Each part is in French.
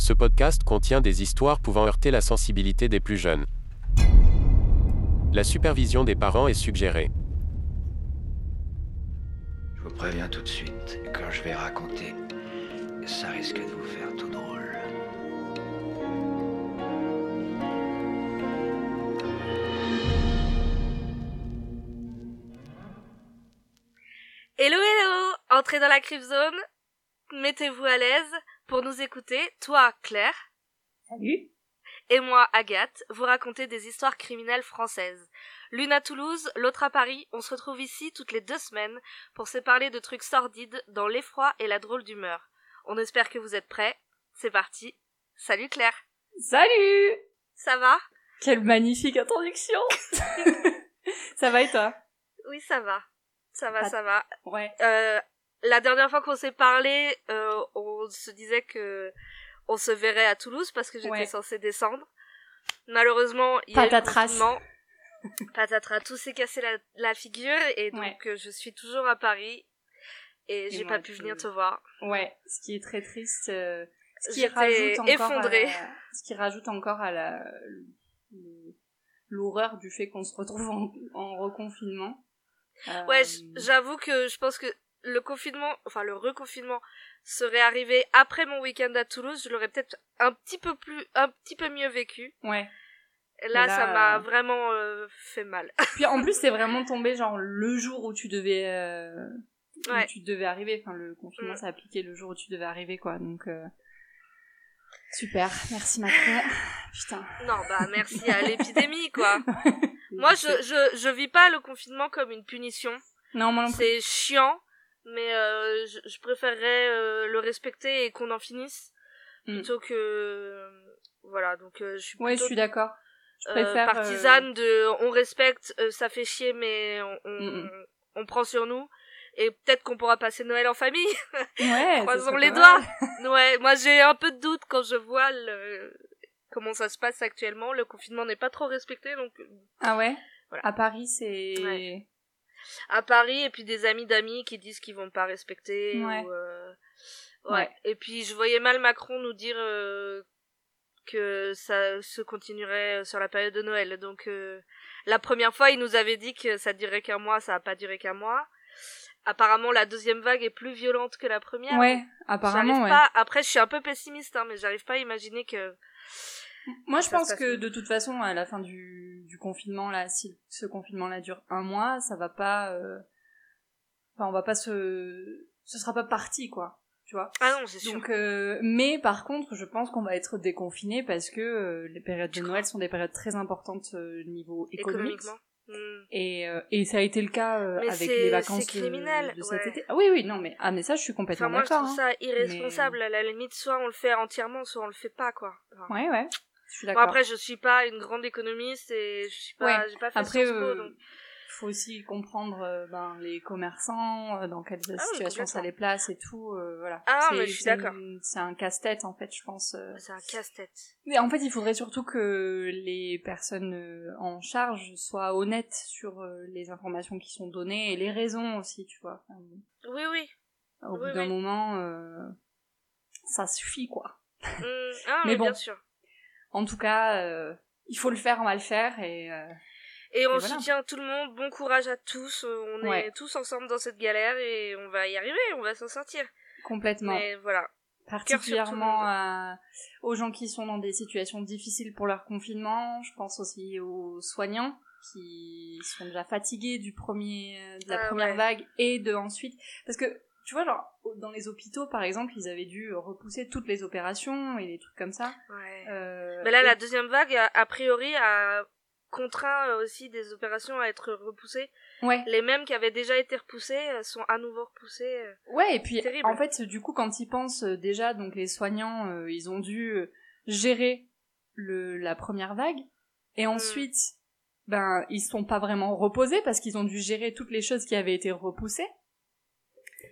Ce podcast contient des histoires pouvant heurter la sensibilité des plus jeunes. La supervision des parents est suggérée. Je vous préviens tout de suite, quand je vais raconter, ça risque de vous faire tout drôle. Hello hello Entrez dans la Crypt Zone, mettez-vous à l'aise pour nous écouter, toi Claire Salut. et moi Agathe, vous raconter des histoires criminelles françaises. L'une à Toulouse, l'autre à Paris, on se retrouve ici toutes les deux semaines pour se parler de trucs sordides dans l'effroi et la drôle d'humeur. On espère que vous êtes prêts, c'est parti. Salut Claire Salut. Ça va? Quelle magnifique introduction. ça va et toi? Oui ça va. Ça va, Pas- ça va. Ouais. Euh, la dernière fois qu'on s'est parlé, euh, on se disait que on se verrait à Toulouse parce que j'étais Ouais. censée descendre. Malheureusement, il y a eu confinement. Patatras, tout s'est cassé la, la figure et donc Ouais. euh, je suis toujours à Paris et j'ai pas pu venir te voir. Ouais. Ce qui est très triste. euh, ce qui rajoute encore effondrée. À ce qui rajoute encore à la l'horreur du fait qu'on se retrouve en, en reconfinement. Euh, Ouais, j- j'avoue que je pense que le confinement, enfin le reconfinement serait arrivé après mon week-end à Toulouse, je l'aurais peut-être un petit peu plus, un petit peu mieux vécu. Ouais. Là, là, ça m'a euh, vraiment euh, fait mal. Puis en plus, c'est vraiment tombé genre le jour où tu devais euh, où Ouais. tu devais arriver. Enfin, le confinement Mm. s'est appliqué le jour où tu devais arriver, quoi. Donc euh, super. Merci Macron. Putain. Non, bah merci à l'épidémie, quoi. Moi, je, je, je vis pas le confinement comme une punition. Non, moi non plus. C'est chiant, mais euh, je, je préférerais euh, le respecter et qu'on en finisse Mm. plutôt que voilà. Donc euh, je suis Ouais, je suis d'accord. Je euh, préfère. euh, partisane de on respecte, euh, ça fait chier, mais on, on, Mm, mm. on prend sur nous. Et peut-être qu'on pourra passer Noël en famille. Ouais. Croisons les doigts. Ouais, moi j'ai un peu de doute quand je vois le comment ça se passe actuellement. Le confinement n'est pas trop respecté, donc Ah ouais? Voilà. À Paris, c'est. Ouais. À Paris et puis des amis d'amis qui disent qu'ils vont pas respecter Ouais. ou, euh, ouais. Ouais. et puis je voyais mal Macron nous dire euh, que ça se continuerait sur la période de Noël donc euh, la première fois il nous avait dit que ça durait qu'un mois ça a pas duré qu'un mois apparemment la deuxième vague est plus violente que la première Ouais. Apparemment, ouais. pas après je suis un peu pessimiste hein, mais j'arrive pas à imaginer que Moi, je pense que de toute façon, à la fin du, du confinement, là, si ce confinement-là dure un mois, ça va pas. euh, Enfin, on va pas se. Ce sera pas parti, quoi. Tu vois. ah non c'est sûr Donc, euh, mais par contre, je pense qu'on va être déconfiné parce que euh, les périodes de Noël sont des périodes très importantes euh, niveau économique. économiquement Hmm. Et, euh, et ça a été le cas euh, avec les vacances de- criminel, de, cet ouais. été. Ah oui, oui, non, mais ah mais ça, je suis complètement Enfin, moi, je d'accord. trouve hein. ça irresponsable. À la limite, soit on le fait entièrement, soit on le fait pas, quoi. Enfin, Ouais, ouais, je suis Bon, après, je suis pas une grande économiste et je suis pas, Ouais. j'ai pas fait Après, Sciences Po, euh, donc. faut aussi comprendre euh, ben, les commerçants, euh, dans quelles oui, situations ça les place et tout. euh, voilà. Ah, mais je suis d'accord. C'est un casse-tête en fait, je pense. euh. C'est un casse-tête. Mais en fait, il faudrait surtout que les personnes en charge soient honnêtes sur les informations qui sont données et les raisons aussi, tu vois. Enfin, Oui, oui. au Oui, bout d'un moment, ça suffit quoi. Hmm, Ah, Mais mais, bon. bien sûr. En tout cas, euh, il faut le faire, on va le faire et. euh, Et on Et voilà. soutient tout le monde. Bon courage à tous. euh, On Ouais. est tous ensemble dans cette galère et on va y arriver. On va s'en sortir. Complètement. Mais voilà. particulièrement à- aux gens qui sont dans des situations difficiles pour leur confinement. Je pense aussi aux soignants qui sont déjà fatigués du premier, de la Ah, première ouais. vague et de ensuite, parce que tu vois, genre dans les hôpitaux par exemple, ils avaient dû repousser toutes les opérations et des trucs comme ça. Ouais. Euh, Mais là, et- la deuxième vague, a, a priori, a contraint euh, aussi des opérations à être repoussées. ouais, Les mêmes qui avaient déjà été repoussées euh, sont à nouveau repoussées. euh. ouais, et puis Terrible. en fait, du coup, quand ils pensent déjà, donc les soignants, euh, ils ont dû gérer le la première vague et Mm. ensuite ben ils sont pas vraiment reposés parce qu'ils ont dû gérer toutes les choses qui avaient été repoussées.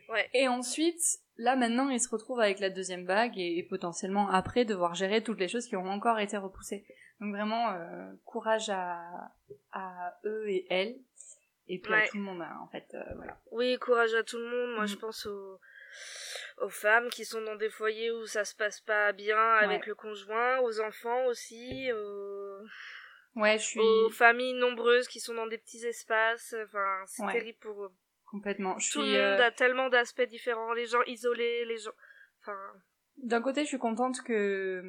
Ouais. Et ensuite, là maintenant, ils se retrouvent avec la deuxième vague et, et potentiellement après devoir gérer toutes les choses qui ont encore été repoussées. Donc vraiment, euh, courage à, à eux et elles. Et puis à tout le monde, hein, en fait, euh, voilà. Oui, courage à tout le monde. Moi, Mm. je pense aux, aux femmes qui sont dans des foyers où ça se passe pas bien avec Ouais. le conjoint, aux enfants aussi, aux, Ouais, je suis aux familles nombreuses qui sont dans des petits espaces. Enfin, c'est Ouais. terrible pour eux. Complètement. Je Tout suis le monde euh, a tellement d'aspects différents, les gens isolés, les gens. Enfin, d'un côté, je suis contente que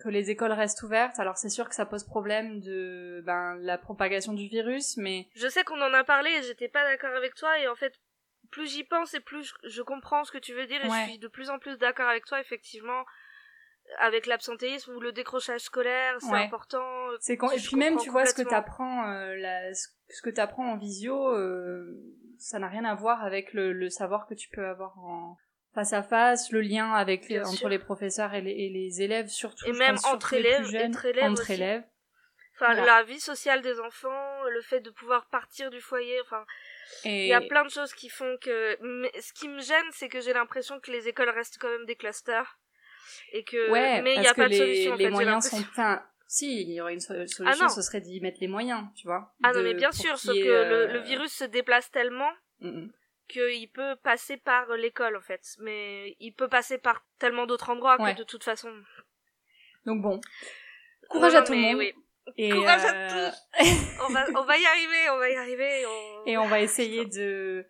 que les écoles restent ouvertes. Alors c'est sûr que ça pose problème de ben la propagation du virus, mais je sais qu'on en a parlé et j'étais pas d'accord avec toi et en fait, plus j'y pense et plus je, comprends ce que tu veux dire et Ouais. je suis de plus en plus d'accord avec toi effectivement. Avec l'absentéisme ou le décrochage scolaire, c'est Ouais. important. c'est quand et puis même tu vois ce que t'apprends euh, la ce ce que t'apprends en visio, euh, ça n'a rien à voir avec le, le savoir que tu peux avoir en face à face, le lien avec les- entre les professeurs et les, et les élèves surtout. Et même pense, entre élèves, jeunes, entre élèves entre aussi. élèves. Enfin, Voilà. la vie sociale des enfants, le fait de pouvoir partir du foyer, enfin, Et il y a plein de choses qui font que. Mais ce qui me gêne, c'est que j'ai l'impression que les écoles restent quand même des clusters. Et que. ouais, mais il n'y a pas de les, solution, en les fait, j'ai moyens sont. Enfin, si, il y aurait une so- solution, Ah ce serait d'y mettre les moyens, tu vois. Ah non, mais bien sûr, sauf que le, euh, le virus se déplace tellement mm, mm. qu'il peut passer par l'école, en fait. Mais il peut passer par tellement d'autres endroits Ouais. que de toute façon. Donc bon, courage Non, à tout le monde. oui. Et, Courage à euh, On va, on va y arriver, on va y arriver. on- et on va essayer de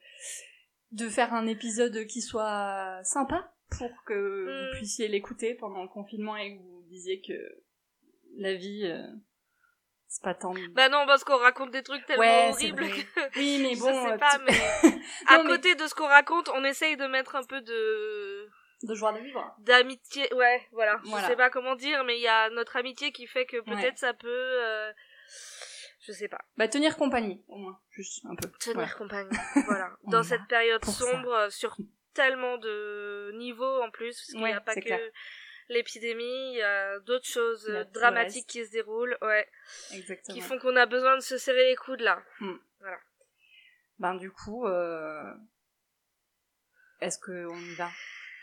de faire un épisode qui soit sympa pour que Mm. vous puissiez l'écouter pendant le confinement et que vous disiez que la vie euh, c'est pas tant Bah non, parce qu'on raconte des trucs tellement Ouais, horribles que. oui mais bon je sais euh, pas, tu- mais à Non, mais- côté de ce qu'on raconte, on essaye de mettre un peu de de joie de vivre d'amitié. Ouais, voilà. Voilà. Je sais pas comment dire, mais il y a notre amitié qui fait que peut-être Ouais. ça peut. euh, Je sais pas. bah tenir compagnie au moins juste un peu Tenir Voilà. compagnie. voilà. Dans cette période ça. sombre, euh, sur tellement de niveaux en plus, parce qu'il n'y Ouais, a pas que clair. L'épidémie, il y a d'autres choses euh, dramatiques qui se déroulent, ouais, exactement qui font qu'on a besoin de se serrer les coudes là. ben du coup euh... est-ce que on y va?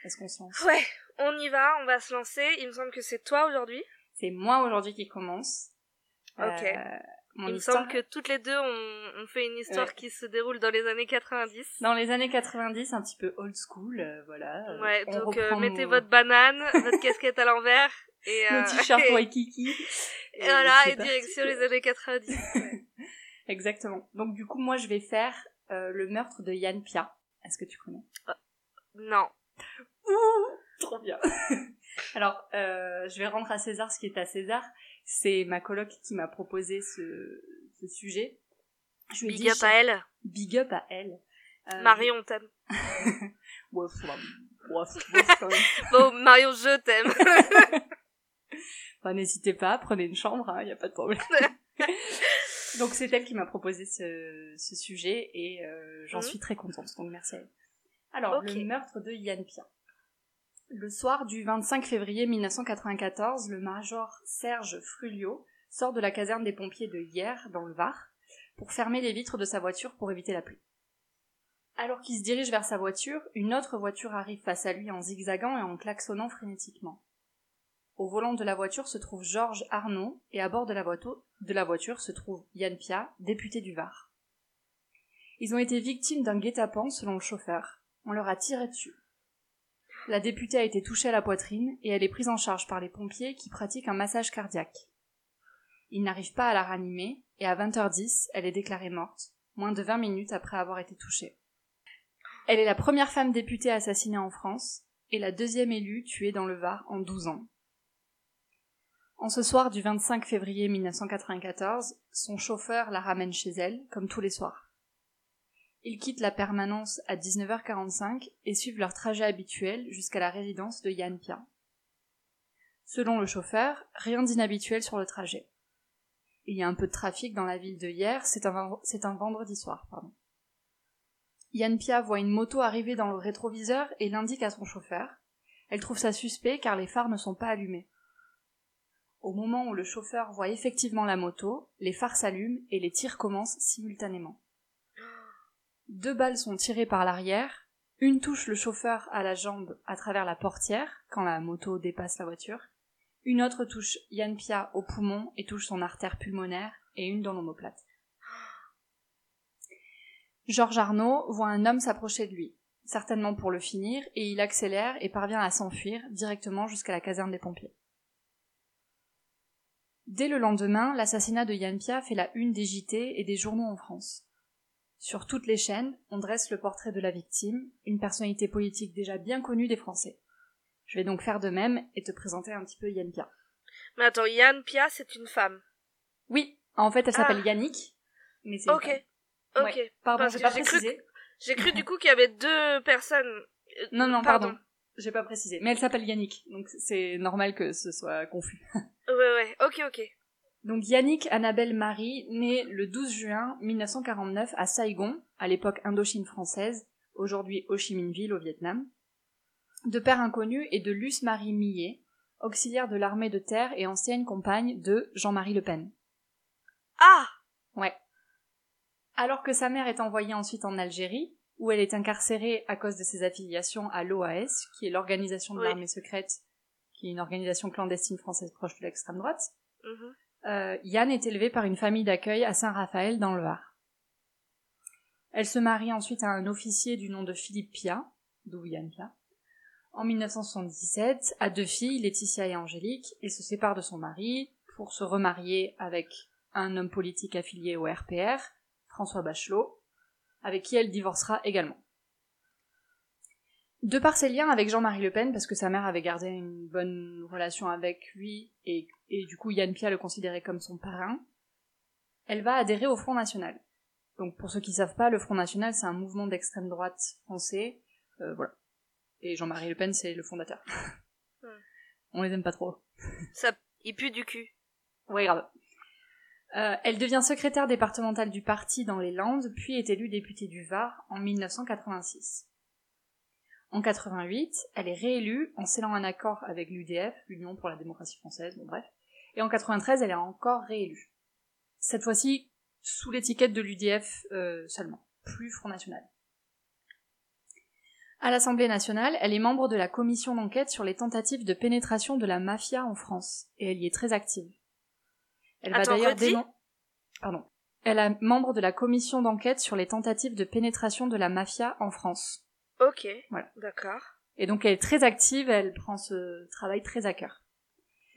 Est-ce qu'on se lance? Ouais, on y va, on va se lancer. Il me semble que c'est toi aujourd'hui. c'est moi aujourd'hui qui commence Ok. Euh, mon Il me semble que toutes les deux, on, on fait une histoire Ouais. qui se déroule dans les années 90. dans les années 90 un petit peu old school euh, voilà euh, ouais, on donc euh, mettez nos- votre banane, votre casquette à l'envers. Et, euh, t-shirts et, Waikiki et voilà, et direction les années 90. exactement donc du coup moi je vais faire euh, le meurtre de Yann Pia est-ce que tu connais? Non. Trop bien. Alors, euh, je vais rendre à César ce qui est à César. C'est ma coloc qui m'a proposé ce, ce sujet. Je Big up à elle. Big up à elle. Euh, Marion, on t'aime. Ouais. Bon, Marion, je t'aime. Enfin, N'hésitez pas, prenez une chambre, il n'y a pas de problème. donc c'est elle qui m'a proposé ce, ce sujet et euh, j'en Mhm. suis très contente, donc merci à elle. Alors, Ok. le meurtre de Yann Pia. Le soir du 25 février 1994, le major Serge Frulio sort de la caserne des pompiers de Hier, dans le Var, pour fermer les vitres de sa voiture pour éviter la pluie. Alors qu'il se dirige vers sa voiture, une autre voiture arrive face à lui en zigzagant et en klaxonnant frénétiquement. Au volant de la voiture se trouve Georges Arnaud et à bord de la voiture se trouve Yann Pia, député du Var. Ils ont été victimes d'un guet-apens selon le chauffeur. On leur a tiré dessus. La députée a été touchée à la poitrine et elle est prise en charge par les pompiers qui pratiquent un massage cardiaque. Ils n'arrivent pas à la ranimer et à 20h10, elle est déclarée morte, moins de 20 minutes après avoir été touchée. Elle est la première femme députée assassinée en France et la deuxième élue tuée dans le Var en 12 ans. En ce soir du 25 février 1994, son chauffeur la ramène chez elle, comme tous les soirs. Ils quittent la permanence à 19h45 et suivent leur trajet habituel jusqu'à la résidence de Yann Pia. Selon le chauffeur, rien d'inhabituel sur le trajet. Il y a un peu de trafic dans la ville de hier, c'est un, vendredi soir, pardon. Yann Pia voit une moto arriver dans le rétroviseur et l'indique à son chauffeur. Elle trouve ça suspect car les phares ne sont pas allumés. Au moment où le chauffeur voit effectivement la moto, les phares s'allument et les tirs commencent simultanément. Deux balles sont tirées par l'arrière, une touche le chauffeur à la jambe à travers la portière quand la moto dépasse la voiture, une autre touche Yann Pia au poumon et touche son artère pulmonaire et une dans l'omoplate. Georges Arnaud voit un homme s'approcher de lui. certainement pour le finir, et il accélère et parvient à s'enfuir directement jusqu'à la caserne des pompiers. Dès le lendemain, l'assassinat de Yann Pia fait la une des JT et des journaux en France. Sur toutes les chaînes, on dresse le portrait de la victime, une personnalité politique déjà bien connue des Français. Je vais donc faire de même et te présenter un petit peu Yann Pia. Mais attends, Yann Pia, c'est une femme. Oui, en fait, elle s'appelle Ah. Yannick, mais c'est une Ok. femme. Ok. Ouais. Pardon, j'ai pas précisé. J'ai cru du coup qu'il y avait deux personnes. Euh, Non, non, pardon. J'ai pas précisé. Mais elle s'appelle Yannick, donc c'est normal que ce soit confus. Ouais, ouais. Ok, ok. Donc Yannick Annabelle Marie, née le 12 juin 1949 à Saigon, à l'époque Indochine française, aujourd'hui Ho Chi Minh Ville au Vietnam, de père inconnu et de Luce Marie Millet, auxiliaire de l'armée de terre et ancienne compagne de Jean-Marie Le Pen. Ah Ouais. Alors que sa mère est envoyée ensuite en Algérie, où elle est incarcérée à cause de ses affiliations à l'OAS, qui est l'organisation de Oui. l'armée secrète, qui est une organisation clandestine française proche de l'extrême droite, Mhm. Euh, Yann est élevée par une famille d'accueil à Saint-Raphaël dans le Var. Elle se marie ensuite à un officier du nom de Philippe Pia, d'où Yann Pia, en 1977, a deux filles, Laetitia et Angélique, et se sépare de son mari pour se remarier avec un homme politique affilié au RPR, François Bachelot, avec qui elle divorcera également. De par ses liens avec Jean-Marie Le Pen, parce que sa mère avait gardé une bonne relation avec lui, et, et du coup Yann Pia le considérait comme son parrain, elle va adhérer au Front National. Donc pour ceux qui savent pas, le Front National c'est un mouvement d'extrême droite français, euh, voilà. Et Jean-Marie Le Pen c'est le fondateur. Hmm. On les aime pas trop. Ça, il pue du cul. Oui, grave. Euh, elle devient secrétaire départementale du parti dans les Landes, puis est élue députée du Var en 1986. En 88, elle est réélue en scellant un accord avec l'UDF, l'Union pour la démocratie française, bon bref. Et en 93, elle est encore réélue. Cette fois-ci, sous l'étiquette de l'UDF euh, seulement, plus Front National. À l'Assemblée nationale, elle est membre de la commission d'enquête sur les tentatives de pénétration de la mafia en France, et elle y est très active. Elle va d'ailleurs dénon- Pardon. Elle est membre de la commission d'enquête sur les tentatives de pénétration de la mafia en France. Ok. Voilà. D'accord. Et donc elle est très active, elle prend ce travail très à cœur.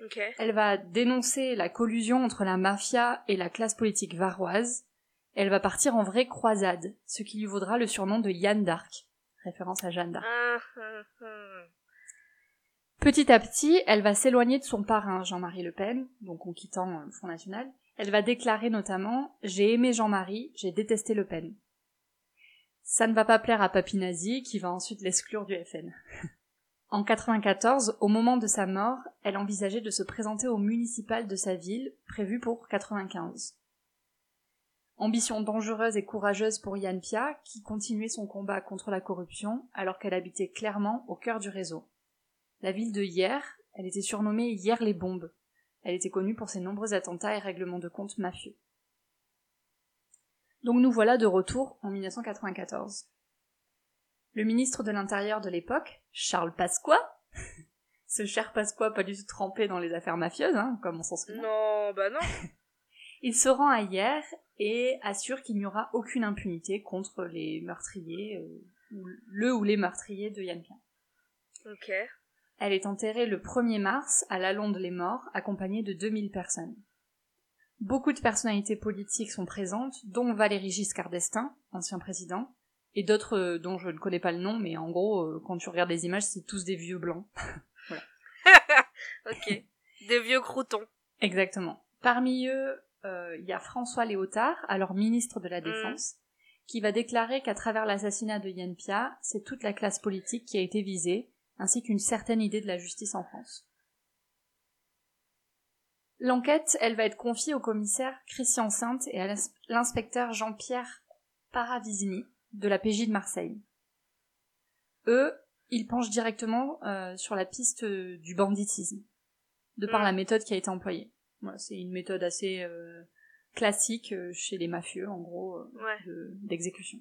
Ok. Elle va dénoncer la collusion entre la mafia et la classe politique varoise. Elle va partir en vraie croisade, ce qui lui vaudra le surnom de Yann d'Arc, référence à Jeanne d'Arc. Ah, ah, ah. Petit à petit, elle va s'éloigner de son parrain, Jean-Marie Le Pen, donc en quittant euh, le Front National. Elle va déclarer notamment J'ai aimé Jean-Marie, j'ai détesté Le Pen. Ça ne va pas plaire à Papinazi, qui va ensuite l'exclure du FN. en 94, au moment de sa mort, elle envisageait de se présenter au municipal de sa ville, prévu pour 95. Ambition dangereuse et courageuse pour Yann Pia, qui continuait son combat contre la corruption, alors qu'elle habitait clairement au cœur du réseau. La ville de Hier, elle était surnommée Hier les bombes. Elle était connue pour ses nombreux attentats et règlements de comptes mafieux. Donc nous voilà de retour en 1994. Le ministre de l'Intérieur de l'époque, Charles Pasqua, ce cher Pasqua pas du tout trempé dans les affaires mafieuses, hein, comme on s'en souvient, Non, bah non. il se rend à Hier et assure qu'il n'y aura aucune impunité contre les meurtriers, euh, ou le ou les meurtriers de Yann. Ok. Elle est enterrée le 1er mars à la Londe les Morts, accompagnée de 2000 personnes. Beaucoup de personnalités politiques sont présentes, dont Valéry Giscard d'Estaing, ancien président, et d'autres euh, dont je ne connais pas le nom, mais en gros, euh, quand tu regardes les images, c'est tous des vieux blancs. Ok. Des vieux croutons. Exactement. Parmi eux, euh, il y a François Léotard, alors ministre de la Défense, qui va déclarer qu'à travers l'assassinat de Yann Pia, c'est toute la classe politique qui a été visée, ainsi qu'une certaine idée de la justice en France. L'enquête, elle va être confiée au commissaire Christian Sainte et à l'ins- l'inspecteur Jean-Pierre Paravisini de la PJ de Marseille. Eux, ils penchent directement euh, sur la piste euh, du banditisme, de par Mm. la méthode qui a été employée. Voilà, c'est une méthode assez euh, classique chez les mafieux, en gros, euh, Ouais. de- d'exécution.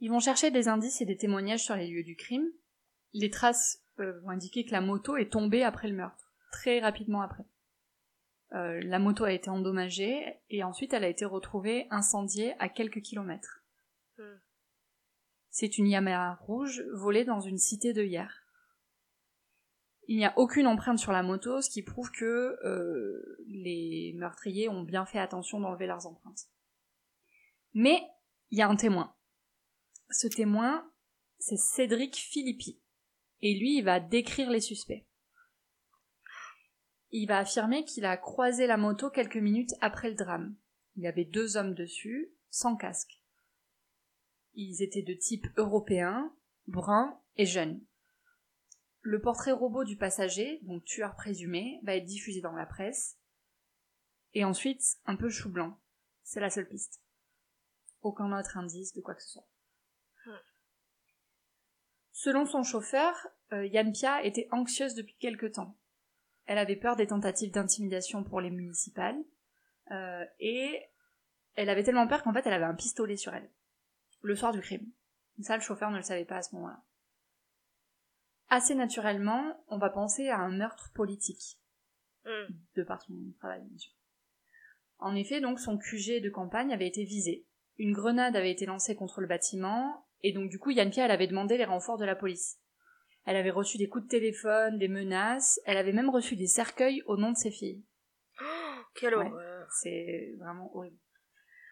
Ils vont chercher des indices et des témoignages sur les lieux du crime. Les traces vont indiquer que la moto est tombée après le meurtre, très rapidement après. Euh, la moto a été endommagée et ensuite elle a été retrouvée incendiée à quelques kilomètres. Hmm. C'est une Yamaha rouge volée dans une cité de hier. Il n'y a aucune empreinte sur la moto, ce qui prouve que euh, les meurtriers ont bien fait attention d'enlever leurs empreintes. Mais il y a un témoin. Ce témoin, c'est Cédric Philippi. Et lui, il va décrire les suspects. Il va affirmer qu'il a croisé la moto quelques minutes après le drame. Il y avait deux hommes dessus, sans casque. Ils étaient de type européen, brun et jeune. Le portrait robot du passager, donc tueur présumé, va être diffusé dans la presse. Et ensuite, un peu chou blanc. C'est la seule piste. Aucun autre indice de quoi que ce soit. Selon son chauffeur, euh, Yann Pia était anxieuse depuis quelque temps. Elle avait peur des tentatives d'intimidation pour les municipales, euh, et elle avait tellement peur qu'en fait elle avait un pistolet sur elle, le soir du crime. Ça, le chauffeur ne le savait pas à ce moment-là. Assez naturellement, on va penser à un meurtre politique, Hmm. de par son travail, bien sûr. En effet, donc, son QG de campagne avait été visé. Une grenade avait été lancée contre le bâtiment, et donc, du coup, Yann Pia, elle avait demandé les renforts de la police. Elle avait reçu des coups de téléphone, des menaces, elle avait même reçu des cercueils au nom de ses filles. Oh, quelle Ouais. horreur. C'est vraiment horrible.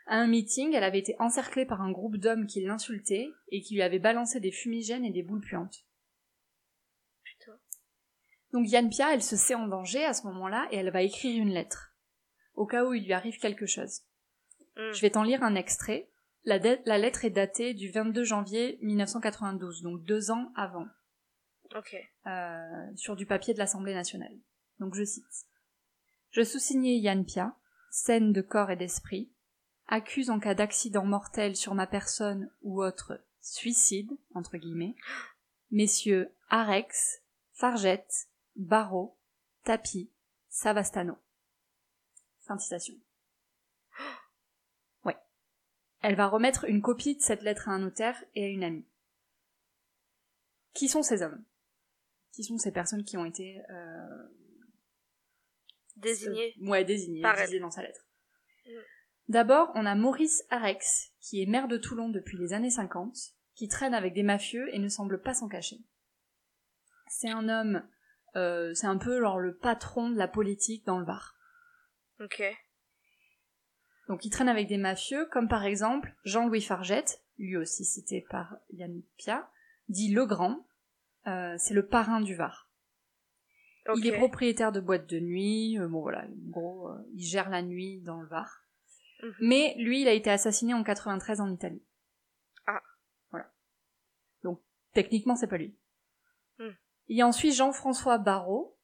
À un meeting, elle avait été encerclée par un groupe d'hommes qui l'insultaient et qui lui avaient balancé des fumigènes et des boules puantes. Putain. Donc Yann Pia, elle se sait en danger à ce moment-là et elle va écrire une lettre, au cas où il lui arrive quelque chose. Hmm. Je vais t'en lire un extrait. La lettre est datée du 22 janvier 1992, donc deux ans avant, Ok. euh, sur du papier de l'Assemblée nationale. Donc je cite. Je sous-signais Yann Pia, scène de corps et d'esprit, accuse en cas d'accident mortel sur ma personne ou autre suicide, entre guillemets, messieurs Arex, Fargette, Barreau, Tapi, Savastano. Fin de citation. Ouais. Elle va remettre une copie de cette lettre à un notaire et à une amie. Qui sont ces hommes? Qui sont ces personnes qui ont été euh, Désigné. euh, ouais, désignées, visées dans sa lettre. Mm. D'abord, on a Maurice Arex, qui est maire de Toulon depuis les années 50, qui traîne avec des mafieux et ne semble pas s'en cacher. C'est un homme, euh, c'est un peu genre le patron de la politique dans le Var. Ok. Donc il traîne avec des mafieux, comme par exemple Jean-Louis Fargette, lui aussi cité par Yann Pia, dit Legrand, euh, c'est le parrain du Var. Ok. Il est propriétaire de boîtes de nuit, euh, bon voilà, en gros, euh, il gère la nuit dans le Var. Mhm. Mais lui, il a été assassiné en 93 en Italie. Ah. Voilà. Donc, techniquement, c'est pas lui. Hmm. Il y a ensuite Jean-François Barrault,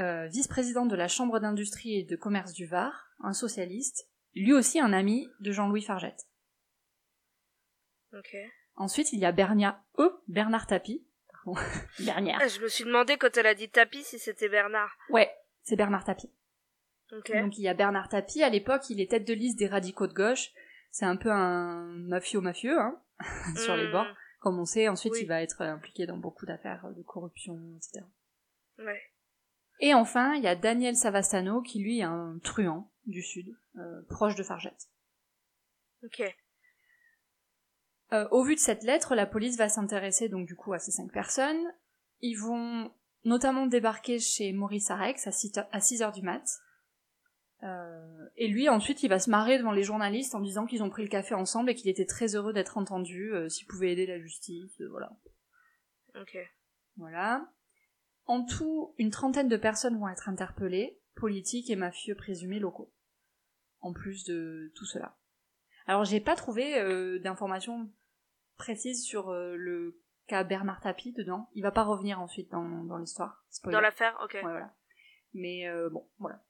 euh, vice-président de la Chambre d'industrie et de commerce du Var, un socialiste, lui aussi un ami de Jean-Louis Fargette. Ensuite, il y a Bernia, eux, Bernard Tapie. Bernard. Ah, je me suis demandé quand elle a dit tapis si c'était Bernard. Ouais, c'est Bernard Tapie. Ok. Donc il y a Bernard Tapie, à l'époque il est tête de liste des radicaux de gauche, c'est un peu un mafieux-mafieux hein, sur les Hmm. bords, comme on sait, ensuite Oui. il va être impliqué dans beaucoup d'affaires de corruption, etc. Ouais. Et enfin, il y a Daniel Savastano, qui lui est un truand du Sud, euh, proche de Fargette. Ok. Euh, au vu de cette lettre, la police va s'intéresser donc du coup à ces cinq personnes. Ils vont notamment débarquer chez Maurice Arex à 6 heures- à 6 heures du mat. Euh, et lui, ensuite, il va se marrer devant les journalistes en disant qu'ils ont pris le café ensemble et qu'il était très heureux d'être entendu, euh, s'il pouvait aider la justice, euh, voilà. Ok. Voilà. En tout, une trentaine de personnes vont être interpellées, politiques et mafieux présumés locaux. En plus de tout cela. Alors j'ai pas trouvé euh, d'informations précises sur euh, le cas Bernard Tapie dedans. Il va pas revenir ensuite dans, dans l'histoire. Dans l'affaire Ok. Ouais, voilà. Mais euh, bon, voilà.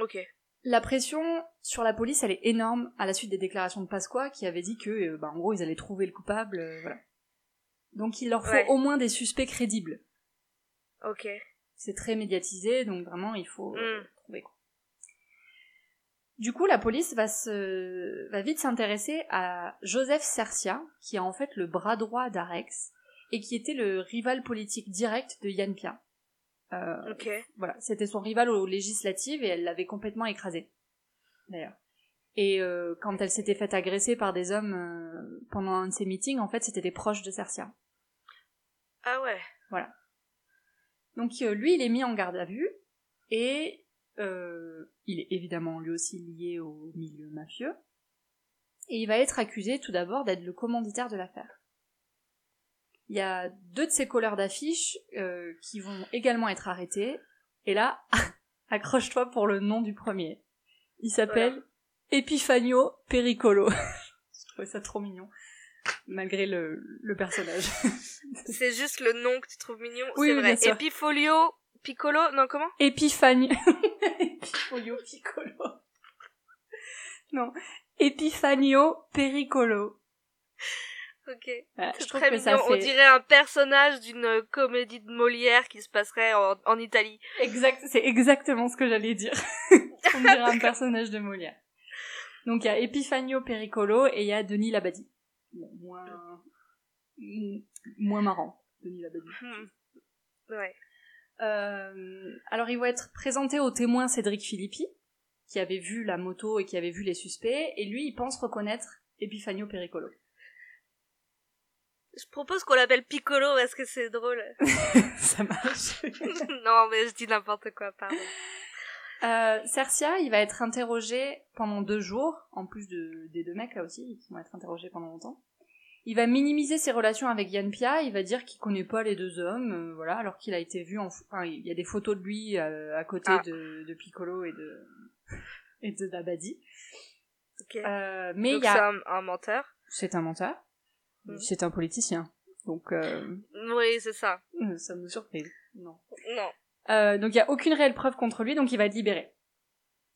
Ok. La pression sur la police, elle est énorme à la suite des déclarations de Pasqua qui avait dit que, bah, en gros, ils allaient trouver le coupable, voilà. Donc il leur faut Ouais. au moins des suspects crédibles. Ok. C'est très médiatisé, donc vraiment il faut Mm. trouver quoi. Du coup, la police va se va vite s'intéresser à Joseph Cercia, qui est en fait le bras droit d'Arex et qui était le rival politique direct de Yann Pia. Euh, Ok. voilà, c'était son rival aux législatives et elle l'avait complètement écrasé. D'ailleurs. Et euh, quand elle s'était faite agresser par des hommes euh, pendant un de ses meetings, en fait, c'était des proches de Cercia. Ah ouais. Donc euh, lui, il est mis en garde à vue et euh, il est évidemment lui aussi lié au milieu mafieux. Et il va être accusé tout d'abord d'être le commanditaire de l'affaire. Il y a deux de ses colleurs d'affiches euh, qui vont également être arrêtés. Et là, accroche-toi pour le nom du premier. Il s'appelle Epifanio Pericolo. Je trouvais ça trop mignon, malgré le, le personnage. C'est juste le nom que tu trouves mignon. Oui, c'est oui, vrai. bien sûr. Epifolio Piccolo, non comment? Epifanio... Epifolio Piccolo. Non. Epifanio Pericolo. Ok. Voilà, je trouve très que mignon. ça On dirait un personnage d'une comédie de Molière qui se passerait en, en Italie. Exact, c'est exactement ce que j'allais dire. On dirait un personnage de Molière. Donc il y a Epifanio Pericolo et il y a Denis Labadie. Bon, moins... moins marrant, Denis Labadie. Hmm. Ouais. Euh, alors il va être présenté au témoin Cédric Philippi, qui avait vu la moto et qui avait vu les suspects, et lui il pense reconnaître Epifanio Pericolo. Je propose qu'on l'appelle Piccolo parce que c'est drôle. Ça marche. non, mais je dis n'importe quoi, pardon. Euh, Cercia, il va être interrogé pendant deux jours, en plus de, des deux mecs là aussi, qui vont être interrogés pendant longtemps. Il va minimiser ses relations avec Yann Pia, il va dire qu'il connaît pas les deux hommes, euh, voilà, alors qu'il a été vu en... Enfin, il y a des photos de lui euh, à côté Ah. de, de Piccolo et de... et de Dabadi. Ok. Euh, mais il y c'est a... un, un menteur. C'est un menteur, Mhm. c'est un politicien, donc Oui, c'est ça. ça me surprise. Non. Non. Donc il y a aucune réelle preuve contre lui, donc il va être libéré.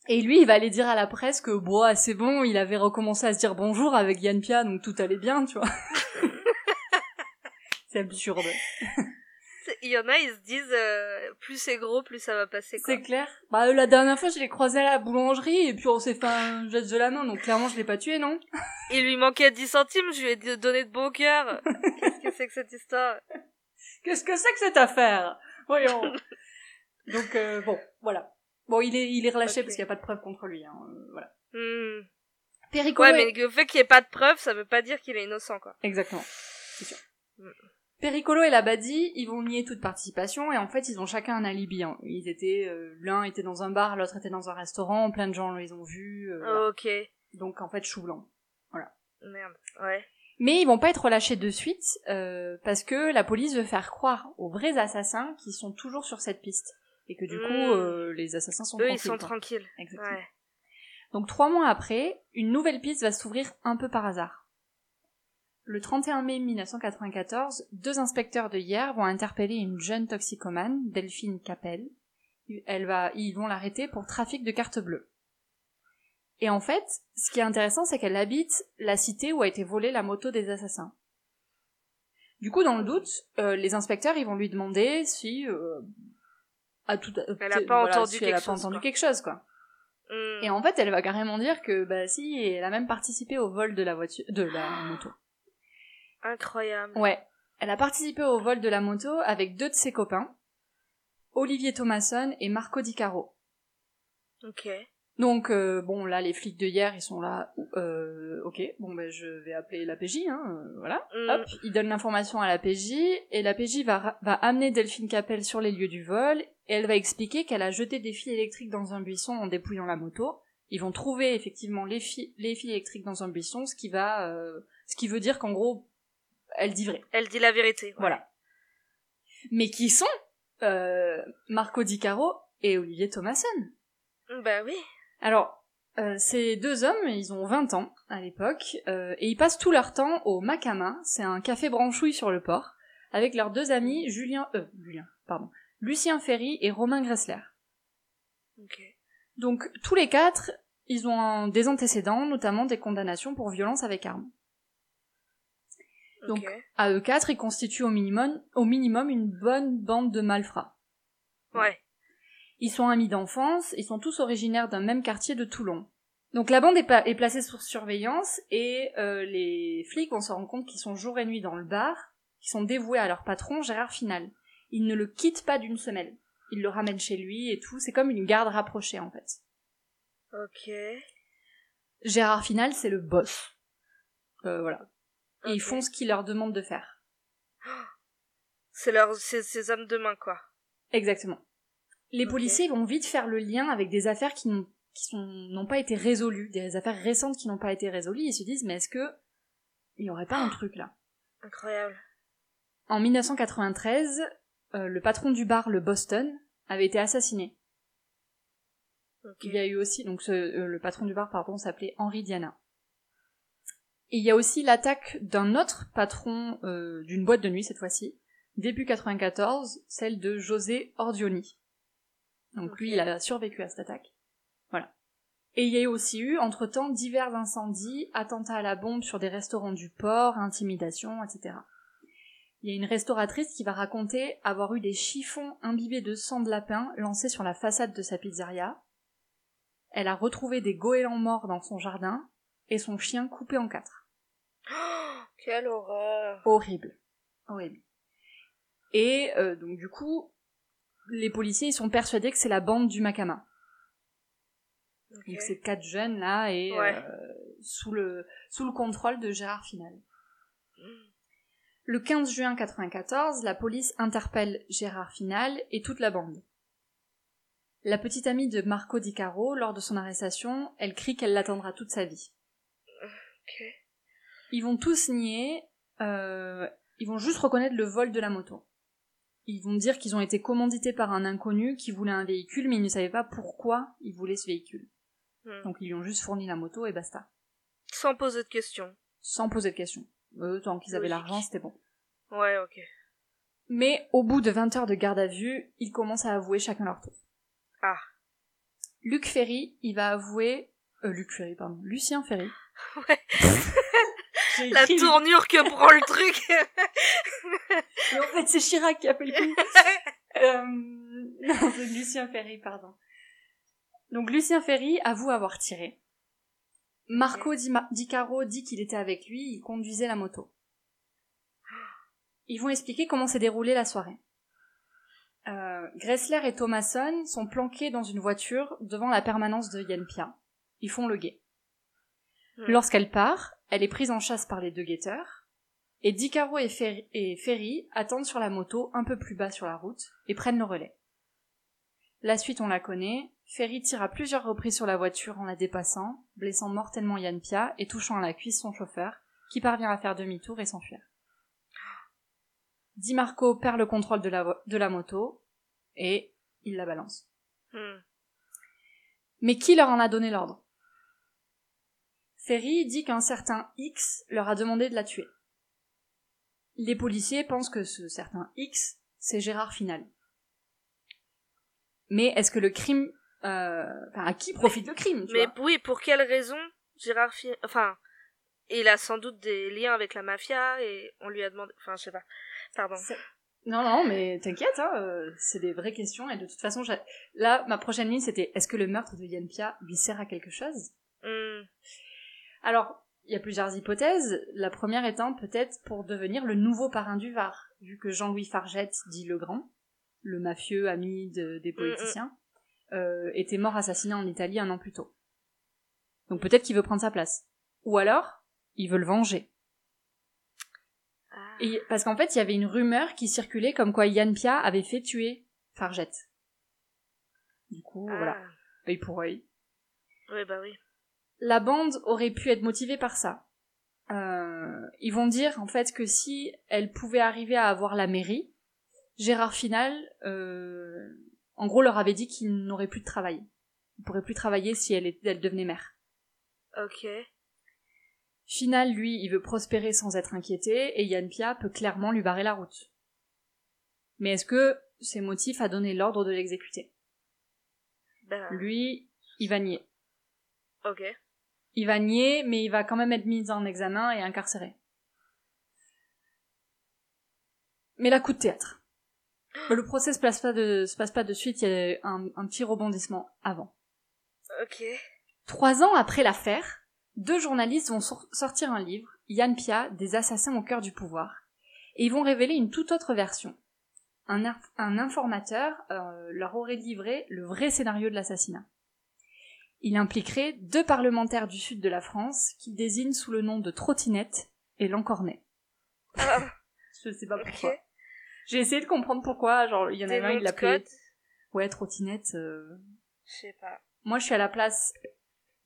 Et lui, il va aller dire à la presse que bon, c'est bon, il avait recommencé à se dire bonjour avec Yann Pia, donc tout allait bien, tu vois. c'est absurde. Il y en a, ils se disent, euh, plus c'est gros, plus ça va passer, quoi. C'est clair. Bah euh, la dernière fois, je l'ai croisé à la boulangerie et puis on s'est fait un geste de la main, donc clairement je l'ai pas tué, non? Il lui manquait 10 centimes, je lui ai donné de bon cœur. Qu'est-ce que c'est que cette histoire? Qu'est-ce que c'est que cette affaire? Voyons. donc euh, bon, voilà. Bon, il est il est relâché parce qu'il y a pas de preuve contre lui, hein, euh, voilà. Hmm. Pericolo Ouais, est- mais le fait qu'il n'y ait pas de preuves, ça veut pas dire qu'il est innocent, quoi. Exactement, c'est sûr. Mm. Pericolo et Labadie, ils vont nier toute participation et en fait ils ont chacun un alibi. hein. Ils étaient, euh, l'un était dans un bar, l'autre était dans un restaurant, plein de gens les ont vus. euh, voilà. Ok. Donc en fait chou blanc. Merde. Ouais. Mais ils vont pas être relâchés de suite euh, parce que la police veut faire croire aux vrais assassins qui sont toujours sur cette piste et que du coup euh, les assassins sont Eux, tranquilles. ils sont quoi. tranquilles. Exactement. Ouais. Donc trois mois après, une nouvelle piste va s'ouvrir un peu par hasard. Le 31 mai 1994, deux inspecteurs de hier vont interpeller une jeune toxicomane, Delphine Capel. Elle va, ils vont l'arrêter pour trafic de carte bleue. Et en fait, ce qui est intéressant, c'est qu'elle habite la cité où a été volée la moto des assassins. Du coup, dans le doute, euh, les inspecteurs, ils vont lui demander si, euh, à tout, Elle a pas voilà, entendu si elle a quelque pas chose, entendu quoi. quelque chose, quoi. Hmm. Et en fait, elle va carrément dire que, bah si, elle a même participé au vol de la voiture, de la moto. Incroyable. Ouais. Elle a participé au vol de la moto avec deux de ses copains, Olivier Thomasson et Marco Di Caro. Ok. Donc, euh, bon, là, les flics de hier, ils sont là, euh, ok, bon, ben, je vais appeler la PJ, hein, euh, voilà. Hmm. Hop, ils donnent l'information à la PJ, et la PJ va, va amener Delphine Capel sur les lieux du vol, et elle va expliquer qu'elle a jeté des fils électriques dans un buisson en dépouillant la moto. Ils vont trouver effectivement les, fi- les fils électriques dans un buisson, ce qui va, euh, ce qui veut dire qu'en gros, elle dit vrai. Elle dit la vérité. ouais. Voilà. Mais qui sont euh, Marco Di Caro et Olivier Thomasson Bah oui. Alors, euh, ces deux hommes, ils ont 20 ans à l'époque, euh, et ils passent tout leur temps au Macama, c'est un café branchouille sur le port, avec leurs deux amis Julien, euh, Julien, pardon, Lucien Ferry et Romain Gressler. Ok. Donc tous les quatre, ils ont un- des antécédents, notamment des condamnations pour violence avec arme. Donc. À eux quatre, ils constituent au minimum, au minimum une bonne bande de malfrats. Ouais. Ils sont amis d'enfance, ils sont tous originaires d'un même quartier de Toulon. Donc la bande est, est placée sous surveillance et euh, les flics vont se rendre compte qu'ils sont jour et nuit dans le bar, qu'ils sont dévoués à leur patron Gérard Final. Ils ne le quittent pas d'une semaine. Ils le ramènent chez lui et tout. C'est comme une garde rapprochée en fait. Ok. Gérard Final, c'est le boss. Euh, voilà. Et ils font ce qu'il leur demande de faire. C'est leur, c'est ses hommes de main, quoi. Exactement. Les policiers vont vite faire le lien avec des affaires qui n'ont qui sont- n'ont pas été résolues, des affaires récentes qui n'ont pas été résolues. Ils se disent, mais est-ce que il y aurait pas un truc là? Incroyable. En 1993, euh, le patron du bar, le Boston, avait été assassiné. Il y a eu aussi, donc ce- euh, le patron du bar, pardon, s'appelait Henri Diana. Et il y a aussi l'attaque d'un autre patron euh, d'une boîte de nuit cette fois-ci, début 94, celle de José Ordioni. Donc lui, il a survécu à cette attaque. Voilà. Et il y a eu aussi eu, entre-temps, divers incendies, attentats à la bombe sur des restaurants du port, intimidations, etc. Il y a une restauratrice qui va raconter avoir eu des chiffons imbibés de sang de lapin lancés sur la façade de sa pizzeria. Elle a retrouvé des goélands morts dans son jardin et son chien coupé en quatre. Oh, quelle horreur. Horrible. Horrible. Et euh, donc du coup, les policiers ils sont persuadés que c'est la bande du Macama. Donc ces quatre jeunes là et Ouais. euh, sous le sous le contrôle de Gérard Final. Le 15 juin 94, la police interpelle Gérard Final et toute la bande. La petite amie de Marco Di Caro, lors de son arrestation, elle crie qu'elle l'attendra toute sa vie. Ils vont tous nier, euh, ils vont juste reconnaître le vol de la moto. Ils vont dire qu'ils ont été commandités par un inconnu qui voulait un véhicule, mais ils ne savaient pas pourquoi il voulait ce véhicule. Hmm. Donc ils lui ont juste fourni la moto et basta. Sans poser de questions. Sans poser de questions. Eux, tant qu'ils avaient l'argent, c'était bon. Ouais, ok. Mais au bout de 20 heures de garde à vue, ils commencent à avouer chacun leur tour. Ah. Luc Ferry, il va avouer... Euh, Luc Ferry, pardon. Lucien Ferry. Ouais. La tournure que prend le truc. Mais en fait, c'est Chirac qui a fait le coup. Euh, Non, c'est Lucien Ferry, pardon. Donc Lucien Ferry avoue avoir tiré. Marco Di, Ma- Di Caro dit qu'il était avec lui, il conduisait la moto. Ils vont expliquer comment s'est déroulée la soirée. Euh, Gressler et Thomason sont planqués dans une voiture devant la permanence de Yann Pia. Ils font le guet. Hmm. Lorsqu'elle part, elle est prise en chasse par les deux guetteurs, et Di Caro et Ferry, et Ferry attendent sur la moto un peu plus bas sur la route et prennent le relais. La suite on la connaît, Ferry tire à plusieurs reprises sur la voiture en la dépassant, blessant mortellement Yann Pia et touchant à la cuisse son chauffeur, qui parvient à faire demi-tour et s'enfuir. Di Marco perd le contrôle de la, vo- de la moto, et il la balance. Hmm. Mais qui leur en a donné l'ordre? Ferry dit qu'un certain X leur a demandé de la tuer. Les policiers pensent que ce certain X, c'est Gérard Final. Mais est-ce que le crime... Euh, enfin, à qui profite le crime tu Mais vois oui, pour quelle raison Gérard Fi... Enfin, il a sans doute des liens avec la mafia et on lui a demandé... Enfin, je sais pas. Pardon. Non, non, mais t'inquiète, hein, euh, c'est des vraies questions, et de toute façon, là, ma prochaine ligne, c'était est-ce que le meurtre de Yann Pia lui sert à quelque chose? Hmm. Alors, il y a plusieurs hypothèses. La première étant peut-être pour devenir le nouveau parrain du Var, vu que Jean-Louis Fargette, dit le Grand, le mafieux ami de- des politiciens, euh, était mort assassiné en Italie un an plus tôt. Donc peut-être qu'il veut prendre sa place. Ou alors, il veut le venger. Ah. Et, parce qu'en fait, il y avait une rumeur qui circulait comme quoi Yann Pia avait fait tuer Fargette. Du coup, Ah. voilà, œil pour œil. Oui, bah oui. La bande aurait pu être motivée par ça. Euh, ils vont dire en fait que si elle pouvait arriver à avoir la mairie, Gérard Final, euh, en gros, leur avait dit qu'il n'aurait plus de travail. Il pourrait plus travailler si elle, était- elle devenait maire. Ok. Final, lui, il veut prospérer sans être inquiété, et Yann Pia peut clairement lui barrer la route. Mais est-ce que ses motifs a donné l'ordre de l'exécuter? Ben, Lui, il va nier. ok. Il va nier, mais il va quand même être mis en examen et incarcéré. Mais la coup de théâtre. Le procès se passe pas de, se passe pas de suite, il y a un, un petit rebondissement avant. Ok. Trois ans après l'affaire, deux journalistes vont sor- sortir un livre, Yann Pia, des assassins au cœur du pouvoir, et ils vont révéler une toute autre version. Un, inf- un informateur euh, leur aurait livré le vrai scénario de l'assassinat. Il impliquerait deux parlementaires du sud de la France qu'il désigne sous le nom de Trottinette et Lancornet. Ah, Je sais pas pourquoi. J'ai essayé de comprendre pourquoi, genre il y en avait un, de l'appelait ouais Trottinette. euh, Je sais pas. Moi je suis à la place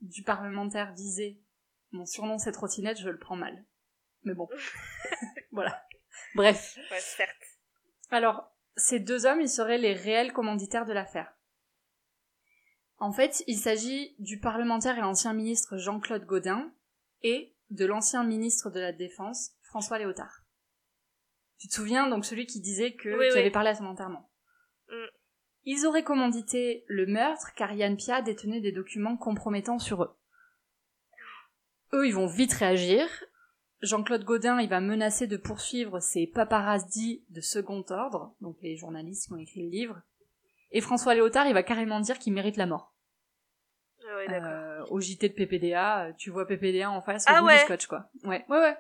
du parlementaire visé. Mon surnom c'est Trottinette, je le prends mal. Mais bon. voilà. Bref. Ouais, certes. Alors, ces deux hommes, ils seraient les réels commanditaires de l'affaire. En fait, il s'agit du parlementaire et ancien ministre Jean-Claude Gaudin et de l'ancien ministre de la Défense, François Léotard. Tu te souviens donc celui qui disait que Oui, oui. avait parlé à son enterrement. Mm. Ils auraient commandité le meurtre car Yann Pia détenait des documents compromettants sur eux. Eux, ils vont vite réagir. Jean-Claude Gaudin, il va menacer de poursuivre ses paparazzis de second ordre, donc les journalistes qui ont écrit le livre. Et François Léotard, il va carrément dire qu'il mérite la mort. Ah ouais. Euh, au JT de PPDA, euh, tu vois PPDA en face, Ah au bout ouais. du scotch, quoi. Ouais, ouais, ouais.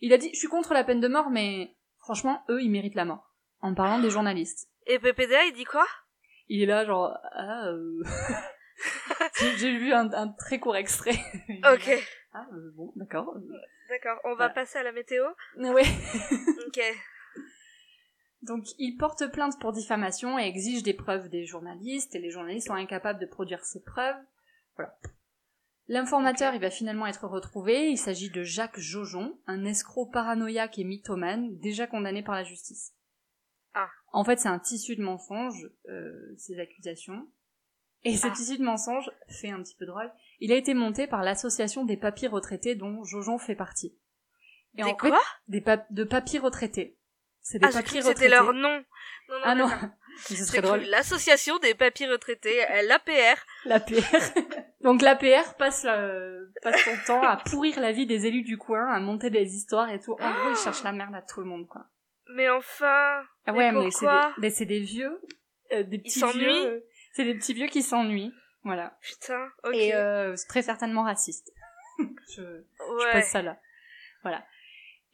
Il a dit, je suis contre la peine de mort, mais franchement, eux, ils méritent la mort. En parlant des journalistes. Et PPDA, il dit quoi? Il est là, genre, ah, euh... J'ai- vu un, un très court extrait. Ok. Ah, euh, bon, d'accord. D'accord. On va Voilà. passer à la météo. Ouais. Ok. Donc, il porte plainte pour diffamation et exige des preuves des journalistes, et les journalistes sont incapables de produire ces preuves. Voilà. L'informateur, il va finalement être retrouvé. Il s'agit de Jacques Jojon, un escroc paranoïaque et mythomane, déjà condamné par la justice. Ah. En fait, c'est un tissu de mensonges, euh, ces accusations. Et ce Ah. tissu de mensonges, fait un petit peu drôle, il a été monté par l'association des papiers retraités dont Jojon fait partie. Et Des en quoi? fait, des de papiers retraités. C'est des Ah, papiers que c'était retraités. leur nom. Non, non, Ah non, ce serait drôle. L'association des papiers retraités, euh, l'APR. L'APR. Donc l'APR passe, le- passe son temps à pourrir la vie des élus du coin, à monter des histoires et tout. En gros, ils cherchent la merde à tout le monde, quoi. Mais enfin. Ah ouais, Mais mais c'est des, vieux, euh, des petits s'ennuient vieux. euh, c'est des petits vieux qui s'ennuient, voilà. Putain, ok. Et euh, c'est très certainement raciste. je, je ouais. pose ça là. Voilà.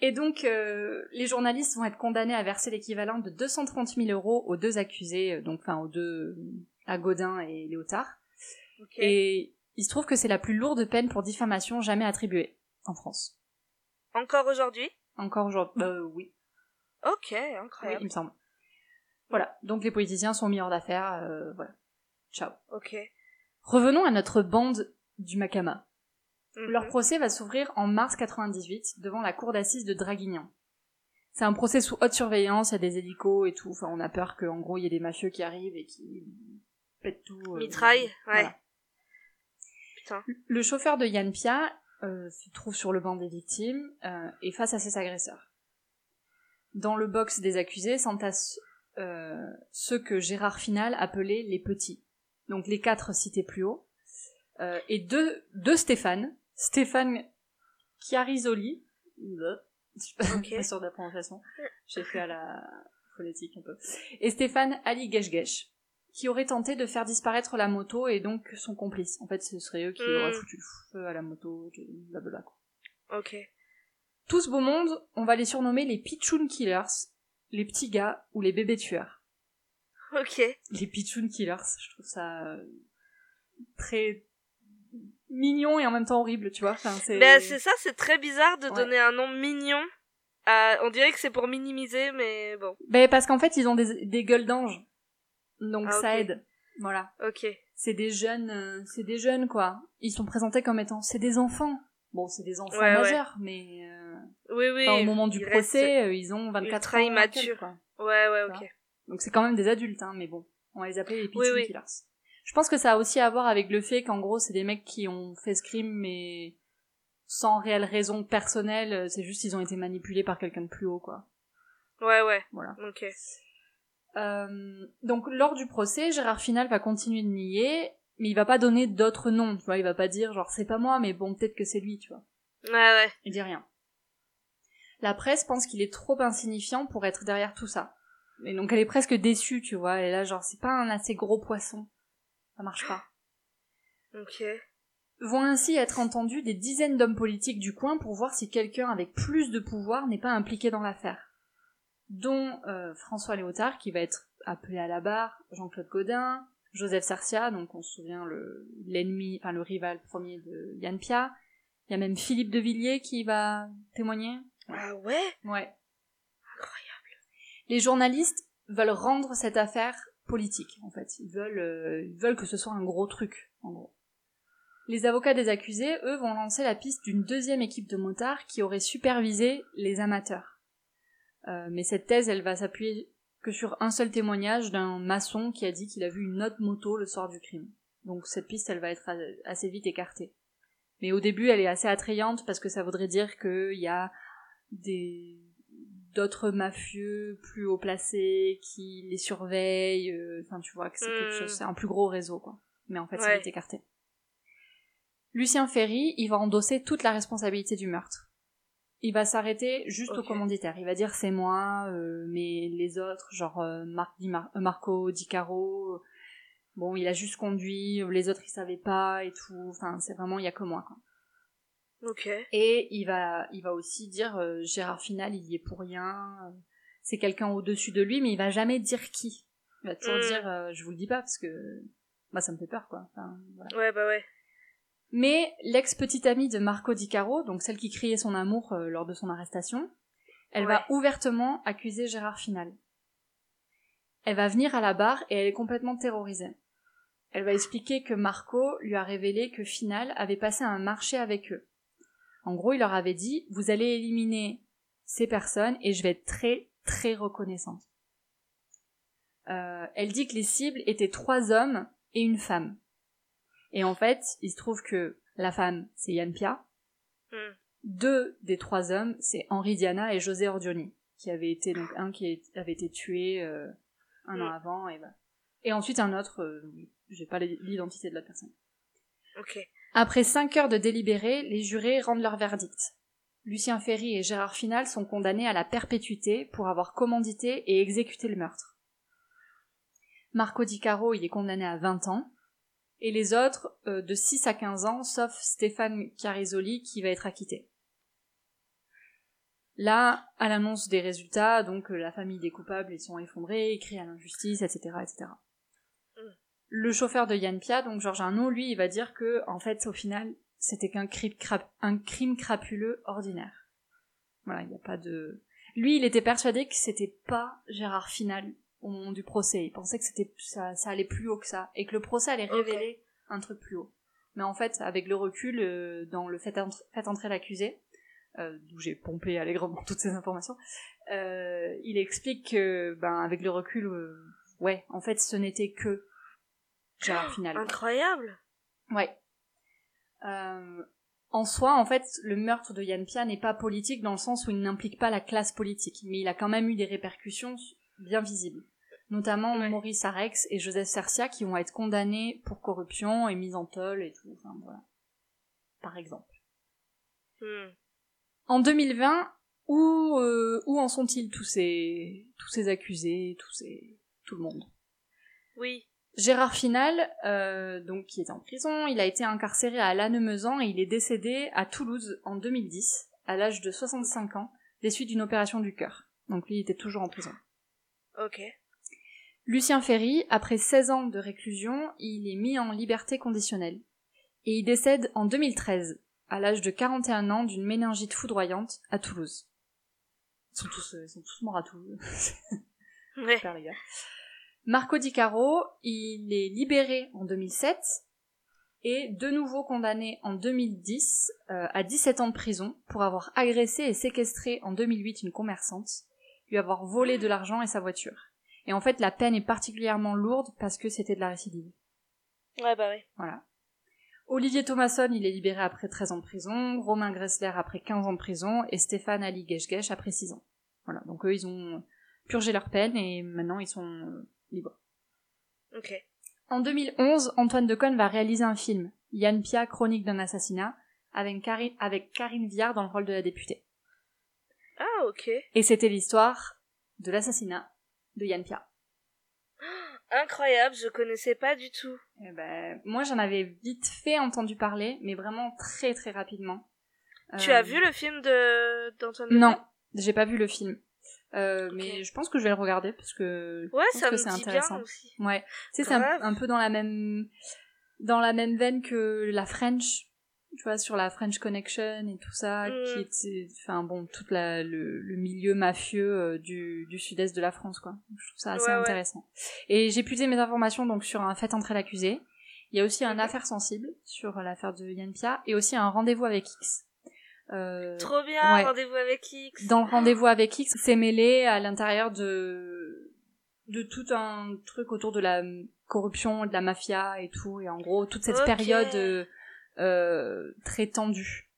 Et donc, euh, les journalistes vont être condamnés à verser l'équivalent de 230 000 euros aux deux accusés, euh, donc enfin aux deux, à Godin et Léotard. Ok. Et il se trouve que c'est la plus lourde peine pour diffamation jamais attribuée en France. Encore aujourd'hui? Encore aujourd'hui. Euh, oui. Ok, oui, incroyable. il me semble. Voilà. Donc les politiciens sont mis hors d'affaire. euh, voilà. Ciao. Ok. Revenons à notre bande du Macama. Mhm. Leur procès va s'ouvrir en mars 98 devant la cour d'assises de Draguignan. C'est un procès sous haute surveillance, il y a des hélicos et tout. Enfin, on a peur qu'en gros il y ait des mafieux qui arrivent et qui pètent tout. euh, Mitraille, ouais. Putain. Le chauffeur de Yann Pia euh, se trouve sur le banc des victimes euh, et face à ses agresseurs. Dans le box des accusés s'entassent euh, ceux que Gérard Final appelait les petits. Donc les quatre cités plus haut. Euh, et deux, deux Stéphane. Stéphane Chiarisoli. Je suis pas, Ok. pas sûre de la prononciation. J'ai fait à la phonétique un peu. Et Stéphane Ali Geshgesh qui aurait tenté de faire disparaître la moto et donc son complice. En fait, ce serait eux qui Hmm. auraient foutu le feu à la moto, blablabla. quoi. Ok. Tout ce beau monde, on va les surnommer les Pichoun Killers, les petits gars ou les bébés tueurs. Ok. Les Pichoun Killers, je trouve ça euh, très mignon et en même temps horrible, tu vois. Enfin, c'est... Ben, c'est ça, c'est très bizarre de Ouais. donner un nom mignon. à- On dirait que c'est pour minimiser, mais bon. Ben, parce qu'en fait, ils ont des, des gueules d'ange. Donc Ah, ça aide. Voilà. Ok. C'est des jeunes, euh, c'est des jeunes, quoi. Ils sont présentés comme étant, c'est des enfants. Bon, c'est des enfants Ouais, ouais. majeurs, mais euh, Oui, oui. enfin, au moment du procès, euh, ils ont 24 ultra ans. immatures. Ouais, ouais, ok. Donc c'est quand même des adultes, hein, mais bon, on va les appeler les Pigeon oui. Killers. Je pense que ça a aussi à voir avec le fait qu'en gros, c'est des mecs qui ont fait ce crime, mais sans réelle raison personnelle, c'est juste qu'ils ont été manipulés par quelqu'un de plus haut, quoi. Ouais, ouais. Voilà. Ok. Euh, donc lors du procès, Gérard Final va continuer de nier, mais il va pas donner d'autres noms, tu vois, il va pas dire genre c'est pas moi, mais bon peut-être que c'est lui, tu vois. Ouais, ouais. Il dit rien. La presse pense qu'il est trop insignifiant pour être derrière tout ça. Et donc elle est presque déçue, tu vois, et là genre c'est pas un assez gros poisson. Ça marche pas. Ok. Vont ainsi être entendus des dizaines d'hommes politiques du coin pour voir si quelqu'un avec plus de pouvoir n'est pas impliqué dans l'affaire. Dont euh, François Léotard, qui va être appelé à la barre, Jean-Claude Godin, Joseph Sarcia, donc on se souvient le l'ennemi, enfin le rival premier de Yann Pia. Il y a même Philippe de Villiers qui va témoigner. Ah ouais? Ouais. Incroyable. Les journalistes veulent rendre cette affaire politique, en fait. Ils veulent, euh, ils veulent que ce soit un gros truc, en gros. Les avocats des accusés, eux, vont lancer la piste d'une deuxième équipe de motards qui aurait supervisé les amateurs. Euh, mais cette thèse, elle va s'appuyer que sur un seul témoignage d'un maçon qui a dit qu'il a vu une autre moto le soir du crime. Donc cette piste, elle va être assez vite écartée. Mais au début, elle est assez attrayante parce que ça voudrait dire qu'il y a des d'autres mafieux plus haut placés qui les surveillent. euh, Enfin, tu vois que c'est quelque Hmm. chose, c'est un plus gros réseau, quoi. Mais en fait, ça Ouais. est écarté. Lucien Ferry, il va endosser toute la responsabilité du meurtre. Il va s'arrêter juste au commanditaire. Il va dire c'est moi, euh, mais les autres, genre euh, Marc Di Mar- euh, Marco Di Caro, bon, il a juste conduit, les autres ils savaient pas et tout. Enfin, c'est vraiment il y a que moi. Quoi. Et il va, il va aussi dire euh, Gérard Final, il y est pour rien. euh, C'est quelqu'un au-dessus de lui, mais il va jamais dire qui. Il va toujours Mm. dire euh, je vous le dis pas parce que bah ça me fait peur quoi. Enfin, voilà. Ouais, bah ouais. Mais l'ex-petite amie de Marco Di Caro, donc celle qui criait son amour lors de son arrestation, elle va ouvertement accuser Gérard Final. Elle va venir à la barre et elle est complètement terrorisée. Elle va expliquer que Marco lui a révélé que Final avait passé un marché avec eux. En gros, il leur avait dit, vous allez éliminer ces personnes et je vais être très très reconnaissante. Euh, elle dit que les cibles étaient trois hommes et une femme. Et en fait, il se trouve que la femme, c'est Yann Pia. Hmm. Deux des trois hommes, c'est Henri Diana et José Ordioni, qui avait été donc un qui avait été tué euh, un an Hmm. avant et voilà. Et ensuite un autre, euh, j'ai pas l'identité de la personne. Ok. Après cinq heures de délibéré, les jurés rendent leur verdict. Lucien Ferry et Gérard Final sont condamnés à la perpétuité pour avoir commandité et exécuté le meurtre. Marco Di Caro, il est condamné à 20 ans, et les autres euh, de 6 à 15 ans, sauf Stéphane Carisoli qui va être acquitté. Là, à l'annonce des résultats, donc euh, la famille des coupables ils sont effondrés, ils à l'injustice, etc., etc. Le chauffeur de Yann Pia, donc Georges Arnaud, lui, il va dire que, en fait, au final, c'était qu'un crime, crap- un crime crapuleux ordinaire. Voilà, il n'y a pas de... Lui, il était persuadé que c'était pas Gérard Final au moment du procès. Il pensait que c'était ça, ça allait plus haut que ça, et que le procès allait révéler un truc plus haut. Mais en fait, avec le recul, euh, dans le fait, entr- fait entrer l'accusé, euh, d'où j'ai pompé allègrement toutes ces informations, euh, il explique que, ben, avec le recul, euh, ouais, en fait, ce n'était que Gérard Final. quoi. Incroyable. Ouais. Euh, en soi, en fait, le meurtre de Yann Pia n'est pas politique dans le sens où il n'implique pas la classe politique, mais il a quand même eu des répercussions bien visibles. Notamment Ouais. Maurice Arex et Joseph Cercia qui vont être condamnés pour corruption et mise en tôle et tout. Enfin, voilà. Par exemple. Hmm. En 2020, où, euh, où en sont-ils tous ces, tous ces accusés, tous ces, tout le monde? Oui. Gérard Final, euh, donc qui est en prison, il a été incarcéré à Lannemezan et il est décédé à Toulouse en 2010, à l'âge de 65 ans, des suites d'une opération du cœur. Donc lui, il était toujours en prison. Ok. Lucien Ferry, après 16 ans de réclusion, il est mis en liberté conditionnelle. Et il décède en 2013, à l'âge de 41 ans, d'une méningite foudroyante à Toulouse. Ils sont tous, euh, ils sont tous morts à Toulouse. Ouais. Super, les gars. Marco Di Caro, il est libéré en 2007 et de nouveau condamné en 2010 euh, à 17 ans de prison pour avoir agressé et séquestré en 2008 une commerçante, lui avoir volé de l'argent et sa voiture. Et en fait, la peine est particulièrement lourde parce que c'était de la récidive. Ouais, bah ouais. Voilà. Olivier Thomasson, il est libéré après 13 ans de prison, Romain Gressler après 15 ans de prison, et Stéphane Ali Gueche après 6 ans. Voilà, donc eux, ils ont purgé leur peine et maintenant ils sont euh, libres. Ok. En 2011, Antoine Decaune va réaliser un film, Yann Pia, Chronique d'un assassinat, avec Karine, avec Karine Viard dans le rôle de la députée. Ah, ok. Et c'était l'histoire de l'assassinat de Yann Pia. Incroyable, je connaissais pas du tout. Eh ben, moi, j'en avais vite fait entendu parler, mais vraiment très très rapidement. Tu Euh, as vu le film de d'Antoine Non, j'ai pas vu le film. Euh, Mais je pense que je vais le regarder parce que Ouais, je pense ça que c'est intéressant. bien aussi. Ouais, tu sais, c'est un, peu dans la même dans la même veine que la French, tu vois, sur la French Connection et tout ça, Mm. qui était, enfin bon, tout la, le, le milieu mafieux euh, du, du sud-est de la France, quoi. Je trouve ça assez Ouais, ouais. intéressant. Et j'ai puisé mes informations donc sur un fait entrer l'accusé. Il y a aussi un Mhm. affaire sensible sur l'affaire de Yann Pia et aussi un rendez-vous avec X. Euh, Trop bien, ouais. rendez-vous avec X. dans le rendez-vous avec X, c'est mêlé à l'intérieur de de tout un truc autour de la corruption, de la mafia et tout, et en gros toute cette période euh, euh, très tendue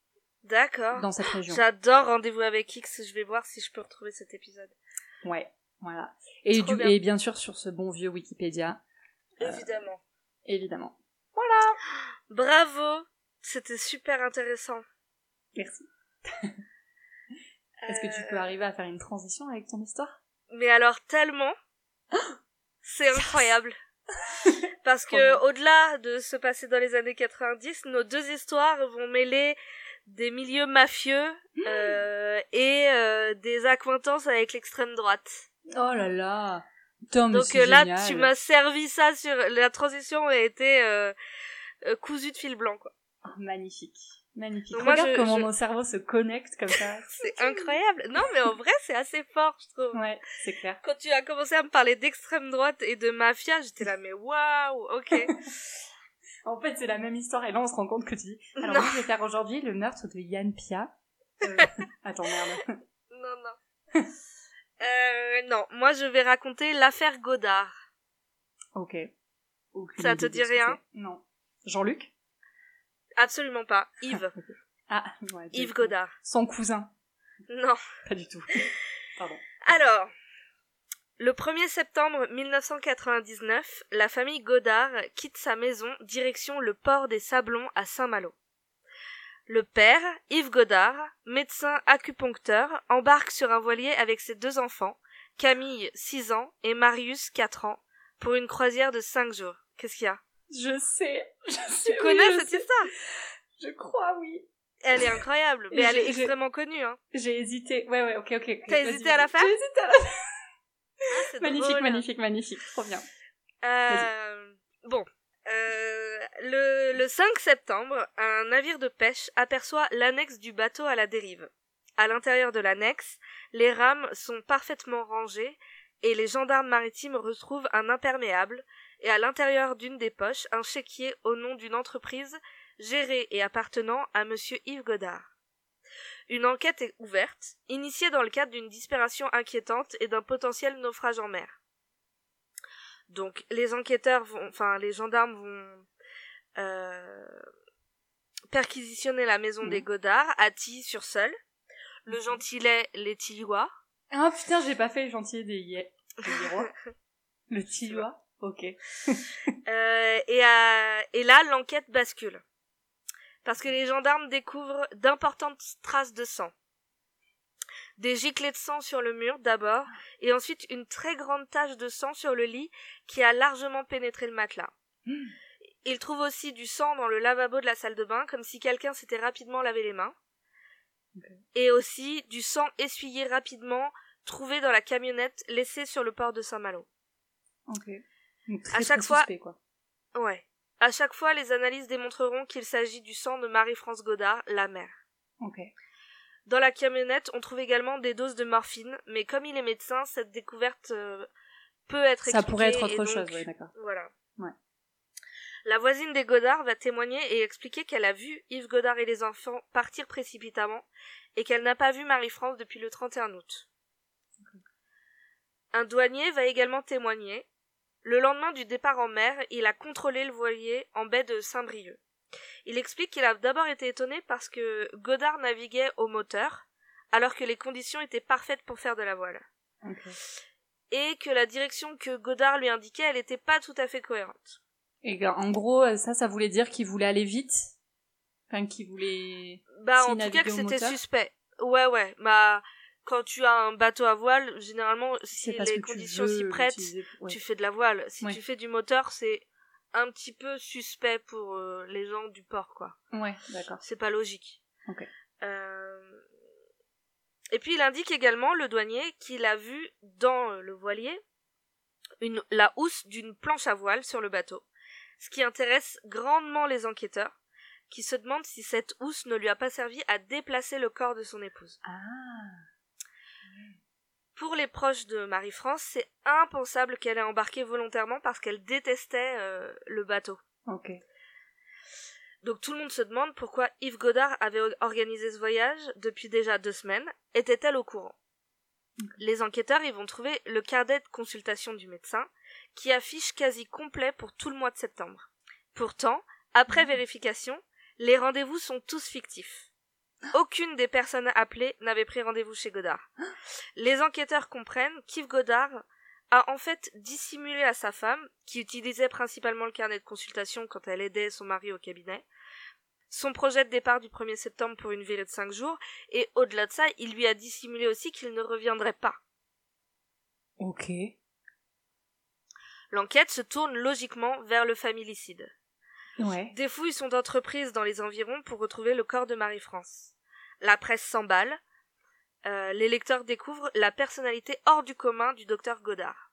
D'accord. dans cette région. J'adore rendez-vous avec X. Je vais voir si je peux retrouver cet épisode. Ouais, voilà. Et, du, bien. et bien sûr sur ce bon vieux Wikipédia, Évidemment. évidemment. Bravo. C'était super intéressant. Merci. Est-ce que tu peux Euh, arriver à faire une transition avec ton histoire? Mais alors tellement, c'est incroyable. Parce que au-delà de se passer dans les années 90, nos deux histoires vont mêler des milieux mafieux euh, et euh, des accointances avec l'extrême droite. Oh là là Tom, Donc euh, là, génial. tu m'as servi ça sur la transition a été cousue de fil blanc quoi. Oh, magnifique. Magnifique. Donc moi, Regarde je- comment je- nos cerveaux se connectent comme ça. C'est incroyable. Non mais en vrai, c'est assez fort, je trouve. Ouais, c'est clair. Quand tu as commencé à me parler d'extrême droite et de mafia, j'étais là mais waouh, OK. En fait, c'est la même histoire, et là, on se rend compte que tu dis, alors Non. moi, je vais faire aujourd'hui le meurtre de Yann Pia. Euh, Attends, merde. Non, non. euh, non, moi je vais raconter l'affaire Godard. Ok. Aucune Ça te dit rien. Non. Jean-Luc? Absolument pas. Yves. Ah, ouais. Yves Godard. Son cousin. Non. Pas du tout. Pardon. Alors, le 1er septembre 1999, la famille Godard quitte sa maison direction le port des Sablons à Saint-Malo. Le père, Yves Godard, médecin acupuncteur, embarque sur un voilier avec ses deux enfants, Camille, 6 ans, et Marius, 4 ans, pour une croisière de 5 jours. Qu'est-ce qu'il y a? Je sais. Je sais. Tu connais cette sais. histoire Je crois, oui. Elle est incroyable, mais elle est extrêmement connue. Hein. J'ai hésité. Ouais, ouais, ok, ok. T'as hésité à la faire J'ai hésité à la faire. Ah, Magnifique, drôle. magnifique, magnifique. Trop bien. Euh, bon. Euh, le, le 5 septembre, un navire de pêche aperçoit l'annexe du bateau à la dérive. À l'intérieur de l'annexe, les rames sont parfaitement rangées et les gendarmes maritimes retrouvent un imperméable et à l'intérieur d'une des poches un chéquier au nom d'une entreprise gérée et appartenant à monsieur Yves Godard. Une enquête est ouverte, initiée dans le cadre d'une disparition inquiétante et d'un potentiel naufrage en mer. Donc les enquêteurs vont, enfin les gendarmes vont euh, perquisitionner la maison Mhm. des Godard à Tilly-sur-Seul, le gentillet les Tillois. Ah putain, j'ai pas fait le gentil des Yé- des. Le Tillois Ok. Euh, et, à- et là, l'enquête bascule. Parce que les gendarmes découvrent d'importantes traces de sang. Des giclées de sang sur le mur d'abord, et ensuite une très grande tache de sang sur le lit qui a largement pénétré le matelas. Hmm. Ils trouvent aussi du sang dans le lavabo de la salle de bain, comme si quelqu'un s'était rapidement lavé les mains. Et aussi du sang essuyé rapidement, trouvé dans la camionnette laissée sur le port de Saint-Malo. Ok. Très, À chaque fois- suspect, quoi. Ouais. À chaque fois, les analyses démontreront qu'il s'agit du sang de Marie-France Godard, la mère. Ok. Dans la camionnette, on trouve également des doses de morphine, mais comme il est médecin, cette découverte euh, peut être Ça pourrait être autre donc, chose, ouais, d'accord. Voilà. Ouais. La voisine des Godard va témoigner et expliquer qu'elle a vu Yves Godard et les enfants partir précipitamment et qu'elle n'a pas vu Marie-France depuis le 31 août. Un douanier va également témoigner. Le lendemain du départ en mer, il a contrôlé le voilier en baie de Saint-Brieuc. Il explique qu'il a d'abord été étonné parce que Godard naviguait au moteur, alors que les conditions étaient parfaites pour faire de la voile. Et que la direction que Godard lui indiquait, elle n'était pas tout à fait cohérente. Et en gros, euh, ça, ça voulait dire qu'il voulait aller vite? Enfin, qu'il voulait... Bah, en tout cas, que c'était suspect. Ouais, ouais. Bah, quand tu as un bateau à voile, généralement, si les conditions s'y prêtent. Ouais. tu fais de la voile. Si Ouais. tu fais du moteur, c'est un petit peu suspect pour euh, les gens du port, quoi. Ouais, d'accord. C'est pas logique. Ok. Euh, Et puis il indique également, le douanier, qu'il a vu dans euh, le voilier une, la housse d'une planche à voile sur le bateau. Ce qui intéresse grandement les enquêteurs, qui se demandent si cette housse ne lui a pas servi à déplacer le corps de son épouse. Ah. Pour les proches de Marie-France, c'est impensable qu'elle ait embarqué volontairement parce qu'elle détestait euh, le bateau. Ok. Donc tout le monde se demande pourquoi Yves Godard avait organisé ce voyage depuis déjà deux semaines. Était-elle au courant? Les enquêteurs y vont trouver le carnet de consultation du médecin qui affiche quasi complet pour tout le mois de septembre. Pourtant, après vérification, les rendez-vous sont tous fictifs. Aucune des personnes appelées n'avait pris rendez-vous chez Godard. Les enquêteurs comprennent qu'Yves Godard a en fait dissimulé à sa femme, qui utilisait principalement le carnet de consultation quand elle aidait son mari au cabinet, son projet de départ du 1er septembre pour une virée de cinq jours, et au-delà de ça, il lui a dissimulé aussi qu'il ne reviendrait pas. Ok. L'enquête se tourne logiquement vers le familicide. Ouais. Des fouilles sont entreprises dans les environs pour retrouver le corps de Marie-France. La presse s'emballe. Euh, les lecteurs découvrent la personnalité hors du commun du docteur Godard.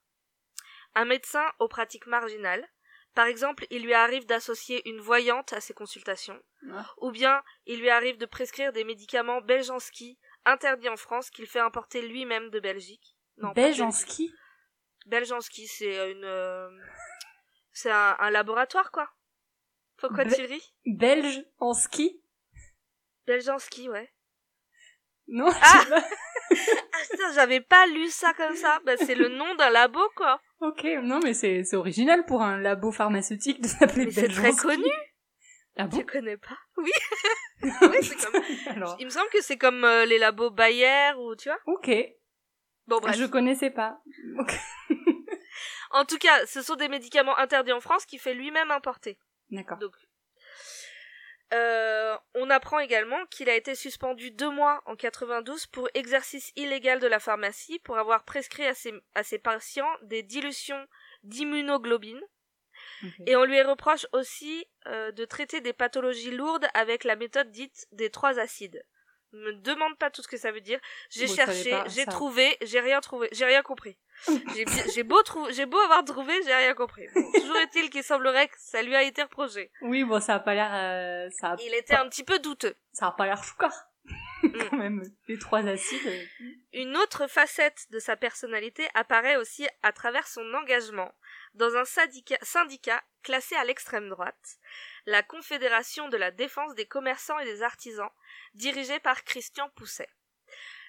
Un médecin aux pratiques marginales. Par exemple, il lui arrive d'associer une voyante à ses consultations. Ah. Ou bien, il lui arrive de prescrire des médicaments beljanski interdits en France qu'il fait importer lui-même de Belgique. Non, Beljanski, c'est une, euh, c'est un, un laboratoire quoi. Pourquoi Be- tu ris Belge en ski Beljanski, ouais. Non, je Ah. Ah j'avais pas lu ça comme ça. Bah c'est le nom d'un labo quoi. Ok, non mais c'est original pour un labo pharmaceutique de s'appeler Mais c'est Belge très en ski. connu. Ah bon? Tu connais pas? Oui. oui, c'est comme. Alors, Il me semble que c'est comme euh, les labos Bayer ou tu vois. ok. Bon bref. Je connaissais pas. Ok. En tout cas, ce sont des médicaments interdits en France qu'il fait lui-même importer. D'accord. Donc, euh, on apprend également qu'il a été suspendu deux mois en 92 pour exercice illégal de la pharmacie pour avoir prescrit à ses, à ses patients des dilutions d'immunoglobine. Et on lui reproche aussi euh, de traiter des pathologies lourdes avec la méthode dite des trois acides. Me demande pas tout ce que ça veut dire. J'ai Bon, cherché, pas j'ai trouvé, j'ai rien trouvé, j'ai rien compris. J'ai beau trou- j'ai beau avoir trouvé, j'ai rien compris. Bon, toujours est-il qu'il semblerait que ça lui a été reproché. Oui, bon, ça a pas l'air, euh, ça a, Il était un petit peu douteux. ça a pas l'air choucard. Quand même, les trois acides. euh, Une autre facette de sa personnalité apparaît aussi à travers son engagement dans un syndicat, syndicat classé à l'extrême droite, la Confédération de la défense des commerçants et des artisans, dirigée par Christian Pousset.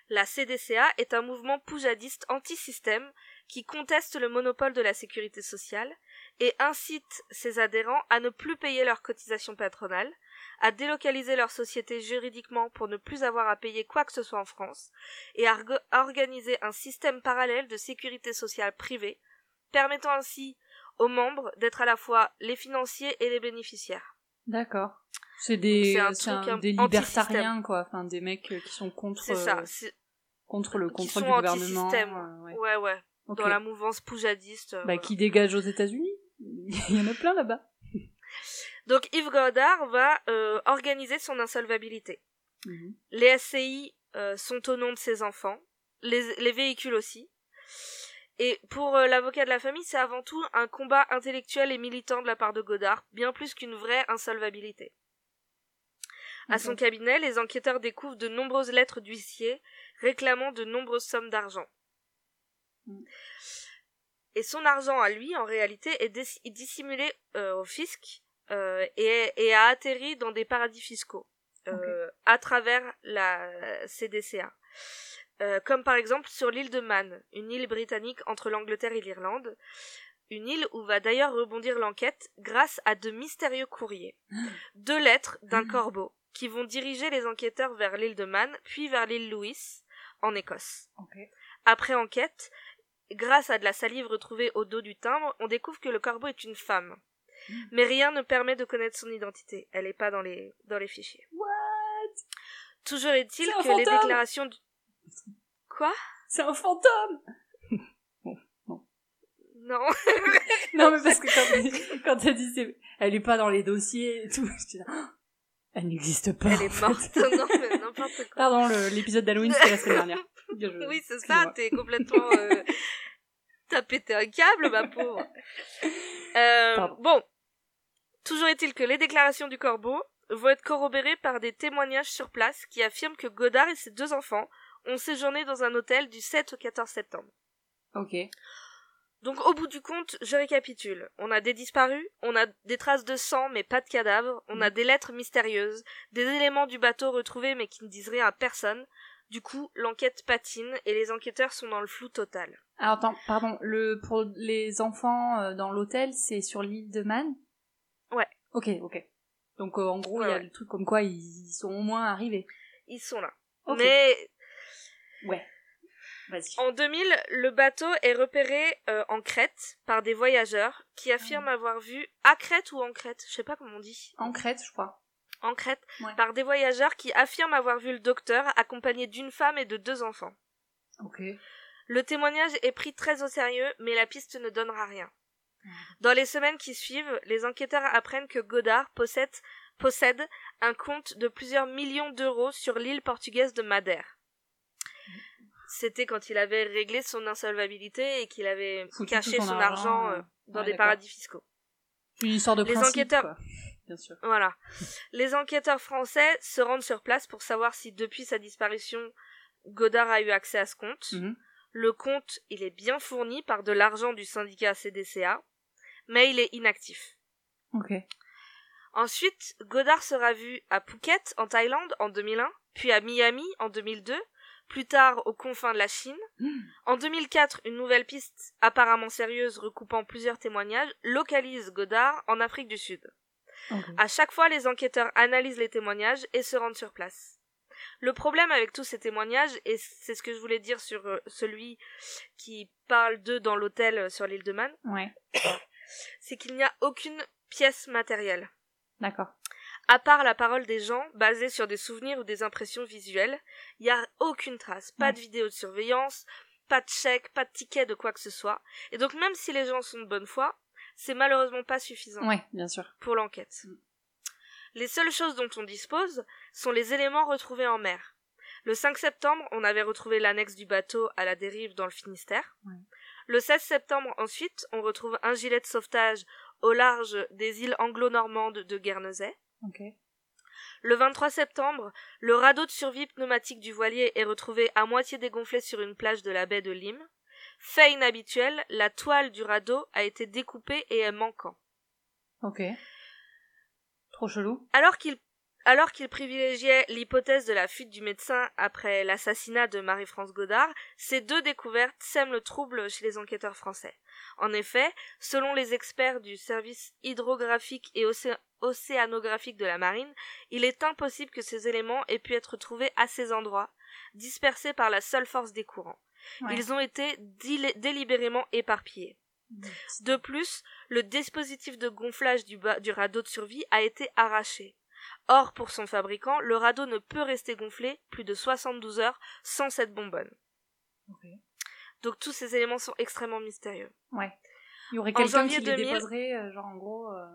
La CDCA est un mouvement poujadiste anti-système qui conteste le monopole de la sécurité sociale et incite ses adhérents à ne plus payer leurs cotisations patronales, à délocaliser leur société juridiquement pour ne plus avoir à payer quoi que ce soit en France, et à, orga- à organiser un système parallèle de sécurité sociale privée, permettant ainsi aux membres d'être à la fois les financiers et les bénéficiaires. D'accord. C'est des, un truc un- des libertariens, quoi. Enfin, des mecs euh, qui sont contre, ça, euh, contre le contrôle du gouvernement. euh, ouais. ouais, ouais, dans la mouvance poujadiste. euh, Bah, voilà. qui dégage aux États-Unis Il y en a plein là-bas. Donc Yves Godard va euh, organiser son insolvabilité. Mhm. Les SCI sont au nom de ses enfants, les, les véhicules aussi. Et pour euh, l'avocat de la famille, c'est avant tout un combat intellectuel et militant de la part de Godard, bien plus qu'une vraie insolvabilité. À son cabinet, les enquêteurs découvrent de nombreuses lettres d'huissier réclamant de nombreuses sommes d'argent. Mm. Et son argent à lui, en réalité, est dis- dissimulé euh, au fisc euh, et, et a atterri dans des paradis fiscaux euh, à travers la CDCA. Euh, comme par exemple sur l'île de Man, une île britannique entre l'Angleterre et l'Irlande, une île où va d'ailleurs rebondir l'enquête grâce à de mystérieux courriers. Deux lettres d'un corbeau qui vont diriger les enquêteurs vers l'île de Man, puis vers l'île Louis, en Écosse. Après enquête, grâce à de la salive retrouvée au dos du timbre, on découvre que le corbeau est une femme. Mais rien ne permet de connaître son identité. Elle n'est pas dans les, dans les fichiers. What? Toujours est-il que les déclarations... du- Quoi? C'est un fantôme Non. Non, mais parce que quand, quand t'as dit c'est... elle est pas dans les dossiers et tout, j'étais là, Elle n'existe pas. Elle est morte. fait. non, mais n'importe quoi. Pardon, le- l'épisode d'Halloween, c'était la semaine dernière. Je- Oui, c'est ça, t'es complètement... euh, T'as pété un câble, ma pauvre. Euh, bon. Toujours est-il que les déclarations du corbeau vont être corroborées par des témoignages sur place qui affirment que Godard et ses deux enfants ont séjourné dans un hôtel du 7 au 14 septembre. Ok. Donc au bout du compte, je récapitule. On a des disparus, on a des traces de sang mais pas de cadavres, on a des lettres mystérieuses, des éléments du bateau retrouvés mais qui ne disent rien à personne. Du coup, l'enquête patine et les enquêteurs sont dans le flou total. Alors attends, pardon, le, pour les enfants euh, dans l'hôtel, c'est sur l'île de Man? Ouais. Ok, ok. Donc euh, en gros, il Ouais, y a ouais. le truc comme quoi ils, ils sont au moins arrivés. Ils sont là. Ok. Mais Ouais. Vas-y. en 2000, le bateau est repéré euh, en Crète par des voyageurs qui affirment avoir vu à Crète ou en Crète, je sais pas comment on dit. En Crète, je crois. En Crète, Ouais. par des voyageurs qui affirment avoir vu le docteur accompagné d'une femme et de deux enfants. Ok. Le témoignage est pris très au sérieux, mais la piste ne donnera rien. Dans les semaines qui suivent, les enquêteurs apprennent que Godard possède, possède un compte de plusieurs millions d'euros sur l'île portugaise de Madère. C'était quand il avait réglé son insolvabilité et qu'il avait Foutu caché son, argent, argent, euh, euh, dans ouais, des paradis fiscaux. Une histoire de Les principe, enquêteurs- quoi. Bien sûr. Voilà. Les enquêteurs français se rendent sur place pour savoir si depuis sa disparition, Godard a eu accès à ce compte. Mhm. Le compte, il est bien fourni par de l'argent du syndicat CDCA, mais il est inactif. Ok. Ensuite, Godard sera vu à Phuket, en Thaïlande, en 2001, puis à Miami, en 2002, plus tard aux confins de la Chine. En 2004, une nouvelle piste, apparemment sérieuse, recoupant plusieurs témoignages, localise Godard en Afrique du Sud. Ok. À chaque fois, les enquêteurs analysent les témoignages et se rendent sur place. Le problème avec tous ces témoignages, et c'est ce que je voulais dire sur euh, celui qui parle d'eux dans l'hôtel euh, sur l'île de Man, Ouais. c'est qu'il n'y a aucune pièce matérielle. D'accord. À part la parole des gens, basée sur des souvenirs ou des impressions visuelles, il n'y a aucune trace, pas de vidéo de surveillance, pas de chèque, pas de ticket de quoi que ce soit. Et donc même si les gens sont de bonne foi, c'est malheureusement pas suffisant Ouais, bien sûr. pour l'enquête. Mm. Les seules choses dont on dispose sont les éléments retrouvés en mer. Le 5 septembre, on avait retrouvé l'annexe du bateau à la dérive dans le Finistère. Ouais. Le 16 septembre, ensuite, on retrouve un gilet de sauvetage au large des îles anglo-normandes de Guernesey. Ok. Le 23 septembre, le radeau de survie pneumatique du voilier est retrouvé à moitié dégonflé sur une plage de la baie de Lyme. Fait inhabituel, la toile du radeau a été découpée et est manquant. Ok. Trop chelou. Alors qu'il alors qu'il privilégiait l'hypothèse de la fuite du médecin après l'assassinat de Marie-France Godard, ces deux découvertes sèment le trouble chez les enquêteurs français. En effet, selon les experts du service hydrographique et océ- océanographique de la marine, il est impossible que ces éléments aient pu être trouvés à ces endroits, dispersés par la seule force des courants. Ouais. Ils ont été délibérément éparpillés. De plus, le dispositif de gonflage du, radeau de survie a été arraché. Or, pour son fabricant, le radeau ne peut rester gonflé plus de 72 heures sans cette bonbonne. Donc tous ces éléments sont extrêmement mystérieux. Ouais. Il y aurait quelqu'un qui les 2000, déposerait, euh, genre en gros. euh,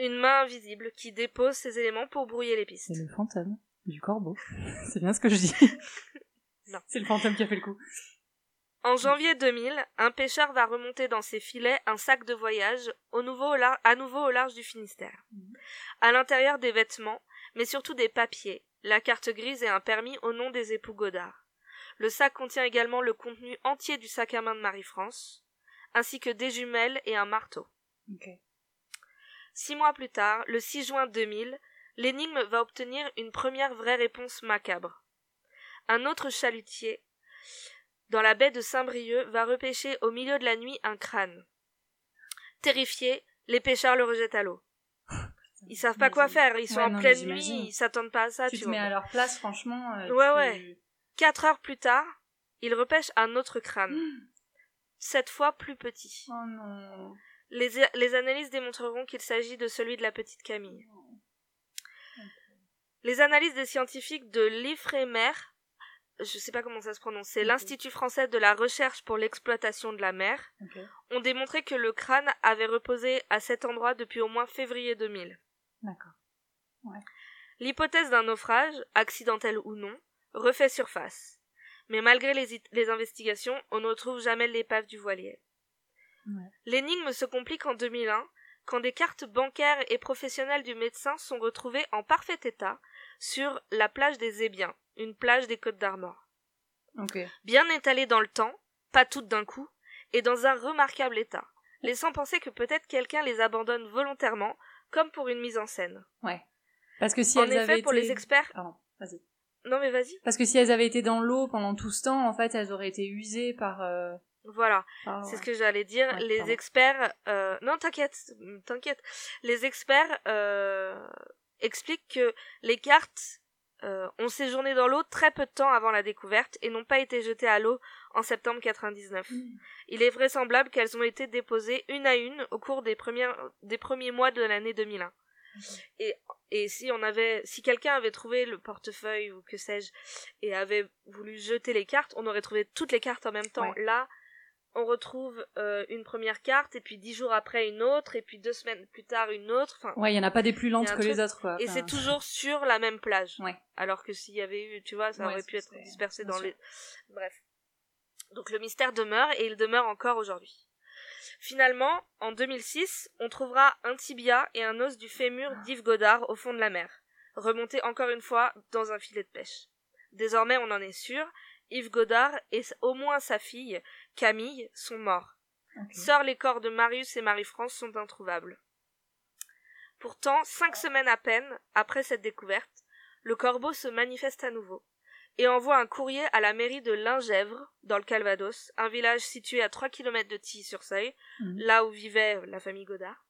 Une main invisible qui dépose ces éléments pour brouiller les pistes. C'est le fantôme du corbeau. C'est bien ce que je dis. Non. C'est le fantôme qui a fait le coup. En janvier 2000, un pêcheur va remonter dans ses filets un sac de voyage au nouveau au lar- à nouveau au large du Finistère. Mhm. À l'intérieur des vêtements, mais surtout des papiers, la carte grise et un permis au nom des époux Godard. Le sac contient également le contenu entier du sac à main de Marie-France, ainsi que des jumelles et un marteau. Ok. Six mois plus tard, le 6 juin 2000, l'énigme va obtenir une première vraie réponse macabre. Un autre chalutier, dans la baie de Saint-Brieuc, va repêcher au milieu de la nuit un crâne. Terrifiés, les pêcheurs le rejettent à l'eau. Ils savent pas quoi faire, ils sont Ouais, en non, pleine nuit, ils s'attendent pas à ça, tu tu te mets à leur place, franchement. euh, Ouais, tu- ouais. Quatre heures plus tard, ils repêchent un autre crâne. Cette fois plus petit. Oh non. Les, les analyses démontreront qu'il s'agit de celui de la petite Camille. Les analyses des scientifiques de l'IFREMER, je sais pas comment ça se prononce, c'est l'Institut français de la recherche pour l'exploitation de la mer, ont démontré que le crâne avait reposé à cet endroit depuis au moins février 2000. D'accord. L'hypothèse d'un naufrage, accidentel ou non, refait surface. Mais malgré les, les investigations, on ne retrouve jamais l'épave du voilier. Ouais. L'énigme se complique en 2001 quand des cartes bancaires et professionnelles du médecin sont retrouvées en parfait état sur la plage des Ébiens, une plage des Côtes d'Armor. Bien étalées dans le temps, pas toutes d'un coup, et dans un remarquable état, laissant penser que peut-être quelqu'un les abandonne volontairement, comme pour une mise en scène. Ouais. Parce que si en elles effet, avaient pour été... les experts... Pardon, vas-y. Non mais vas-y. Parce que si elles avaient été dans l'eau pendant tout ce temps, en fait, elles auraient été usées par... euh, Voilà, par- c'est ce que j'allais dire. Ouais, les pardon. experts... euh, Non, t'inquiète, t'inquiète. Les experts euh, expliquent que les cartes euh, ont séjourné dans l'eau très peu de temps avant la découverte et n'ont pas été jetées à l'eau en septembre 99. Mm. Il est vraisemblable qu'elles ont été déposées une à une au cours des, premières, des premiers mois de l'année 2001. Et, et si on avait, si quelqu'un avait trouvé le portefeuille ou que sais-je et avait voulu jeter les cartes, on aurait trouvé toutes les cartes en même temps. Ouais. Là, on retrouve euh, une première carte et puis dix jours après une autre et puis deux semaines plus tard une autre. Enfin, Ouais, il y en a pas des plus lentes que les autres, quoi. et c'est toujours sur la même plage. Ouais. Alors que s'il y avait eu, tu vois, ça Ouais, aurait pu être dispersé dans sûr. les. Bref. Donc le mystère demeure et il demeure encore aujourd'hui. Finalement, en 2006, on trouvera un tibia et un os du fémur d'Yves Godard au fond de la mer, remonté encore une fois dans un filet de pêche. Désormais, on en est sûr, Yves Godard et au moins sa fille, Camille, sont morts. ok. Seuls les corps de Marius et Marie-France sont introuvables. Pourtant, cinq semaines à peine après cette découverte, le corbeau se manifeste à nouveau et envoie un courrier à la mairie de Lingèvre, dans le Calvados, un village situé à 3 km de Tilly-sur-Seuil, Mhm. là où vivait la famille Godard.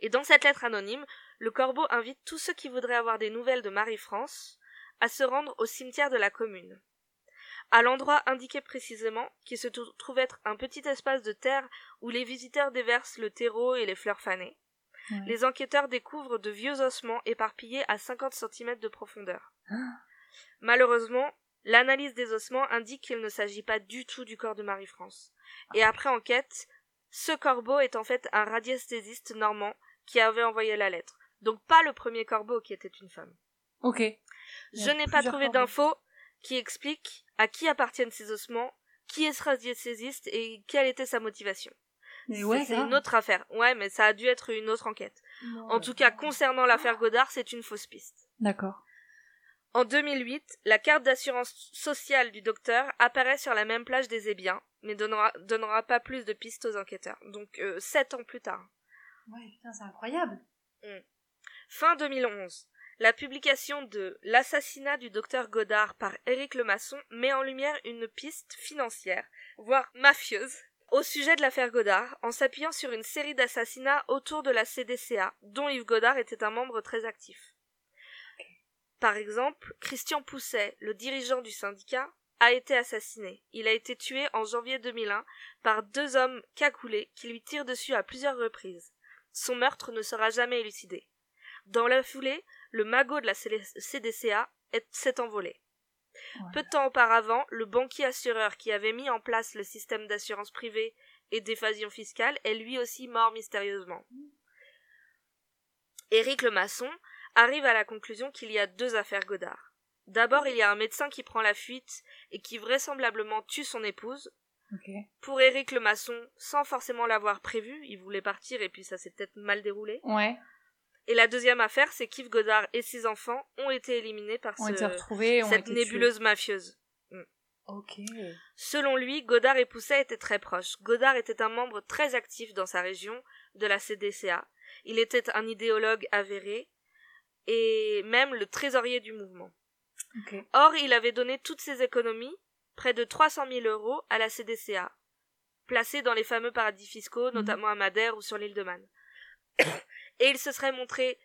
Et dans cette lettre anonyme, le corbeau invite tous ceux qui voudraient avoir des nouvelles de Marie-France à se rendre au cimetière de la commune. À l'endroit indiqué précisément, qui se trouve être un petit espace de terre où les visiteurs déversent le terreau et les fleurs fanées, Ouais. les enquêteurs découvrent de vieux ossements éparpillés à 50 cm de profondeur. Malheureusement, l'analyse des ossements indique qu'il ne s'agit pas du tout du corps de Marie-France. Et après enquête, ce corbeau est en fait un radiesthésiste normand qui avait envoyé la lettre. Donc pas le premier corbeau qui était une femme. Ok. Je n'ai pas trouvé d'infos qui expliquent à qui appartiennent ces ossements, qui est ce radiesthésiste et quelle était sa motivation. Ouais, c'est une autre affaire. Ouais, mais ça a dû être une autre enquête. En tout cas, concernant l'affaire Godard, c'est une fausse piste. D'accord. En 2008, la carte d'assurance sociale du docteur apparaît sur la même plage des Ébiens, mais donnera, donnera pas plus de pistes aux enquêteurs. Donc, euh, sept ans plus tard. Ouais, putain, c'est incroyable. Fin 2011, la publication de L'assassinat du docteur Godard par Éric Lemasson met en lumière une piste financière, voire mafieuse, au sujet de l'affaire Godard, en s'appuyant sur une série d'assassinats autour de la CDCA, dont Yves Godard était un membre très actif. Par exemple, Christian Pousset, le dirigeant du syndicat, a été assassiné. Il a été tué en janvier 2001 par deux hommes cagoulés qui lui tirent dessus à plusieurs reprises. Son meurtre ne sera jamais élucidé. Dans la foulée, le magot de la CDCA est- s'est envolé. Peu de temps auparavant, le banquier assureur qui avait mis en place le système d'assurance privée et d'évasion fiscale est lui aussi mort mystérieusement. Éric le maçon arrive à la conclusion qu'il y a deux affaires Godard. D'abord, il y a un médecin qui prend la fuite et qui vraisemblablement tue son épouse. Pour Éric le maçon, sans forcément l'avoir prévu, il voulait partir et puis ça s'est peut-être mal déroulé. Ouais. Et la deuxième affaire, c'est qu'Yves Godard et ses enfants ont été éliminés par On ce- été retrouvés, on cette nébuleuse mafieuse. tués. Ok. Selon lui, Godard et Pousset étaient très proches. Godard était un membre très actif dans sa région de la CDCA. Il était un idéologue avéré et même le trésorier du mouvement. Or, il avait donné toutes ses économies, près de 300 000 euros, à la CDCA, placés dans les fameux paradis fiscaux, notamment à Madère ou sur l'île de Man. Et il se serait montré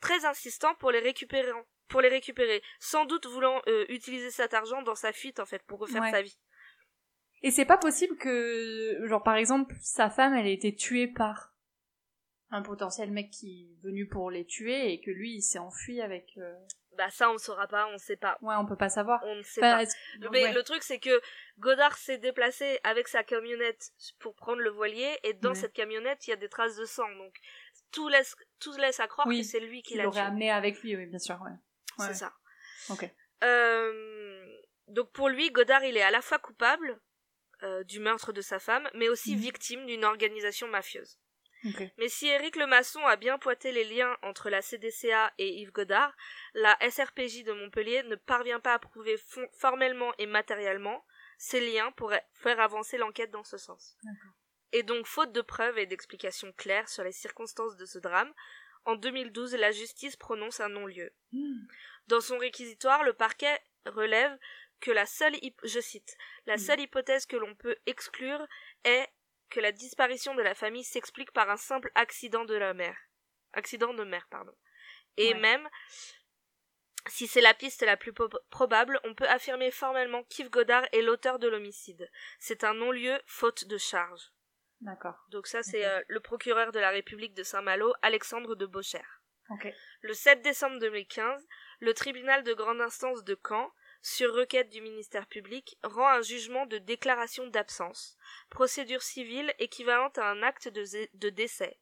très insistant pour les récupérer, pour les récupérer, sans doute voulant euh, utiliser cet argent dans sa fuite en fait pour refaire Ouais. sa vie. Et c'est pas possible que, genre par exemple, sa femme, elle ait été tuée par un potentiel mec qui est venu pour les tuer et que lui, il s'est enfui avec. euh, Bah ça on ne saura pas, on ne sait pas, Ouais, on peut pas savoir. on ne sait Enfin, pas. Mais ouais. le truc c'est que Godard s'est déplacé avec sa camionnette pour prendre le voilier et dans Ouais. cette camionnette il y a des traces de sang donc tout laisse, tout laisse à croire Oui, que c'est lui qui Il l'a l'aurait tué. amené avec lui, oui, bien sûr, ouais. Ouais. C'est ça. Ok. Euh, donc pour lui, Godard, il est à la fois coupable euh, du meurtre de sa femme, mais aussi Mhm. victime d'une organisation mafieuse. Ok. Mais si Éric Lemasson a bien pointé les liens entre la CDCA et Yves Godard, la SRPJ de Montpellier ne parvient pas à prouver formellement et matériellement ces liens pour e- faire avancer l'enquête dans ce sens. Et donc, faute de preuves et d'explications claires sur les circonstances de ce drame, en 2012, la justice prononce un non-lieu. Hmm. Dans son réquisitoire, le parquet relève que la seule, je cite, la Mm. seule hypothèse que l'on peut exclure est que la disparition de la famille s'explique par un simple accident de la mer. Accident de mer, pardon. Et Ouais. même, si c'est la piste la plus probable, on peut affirmer formellement qu'Yves Godard est l'auteur de l'homicide. C'est un non-lieu faute de charge. D'accord. Donc ça, c'est euh, le procureur de la République de Saint-Malo, Alexandre de Beaucher. Ok. Le 7 décembre 2015, le tribunal de grande instance de Caen, sur requête du ministère public, rend un jugement de déclaration d'absence, procédure civile équivalente à un acte de, de décès.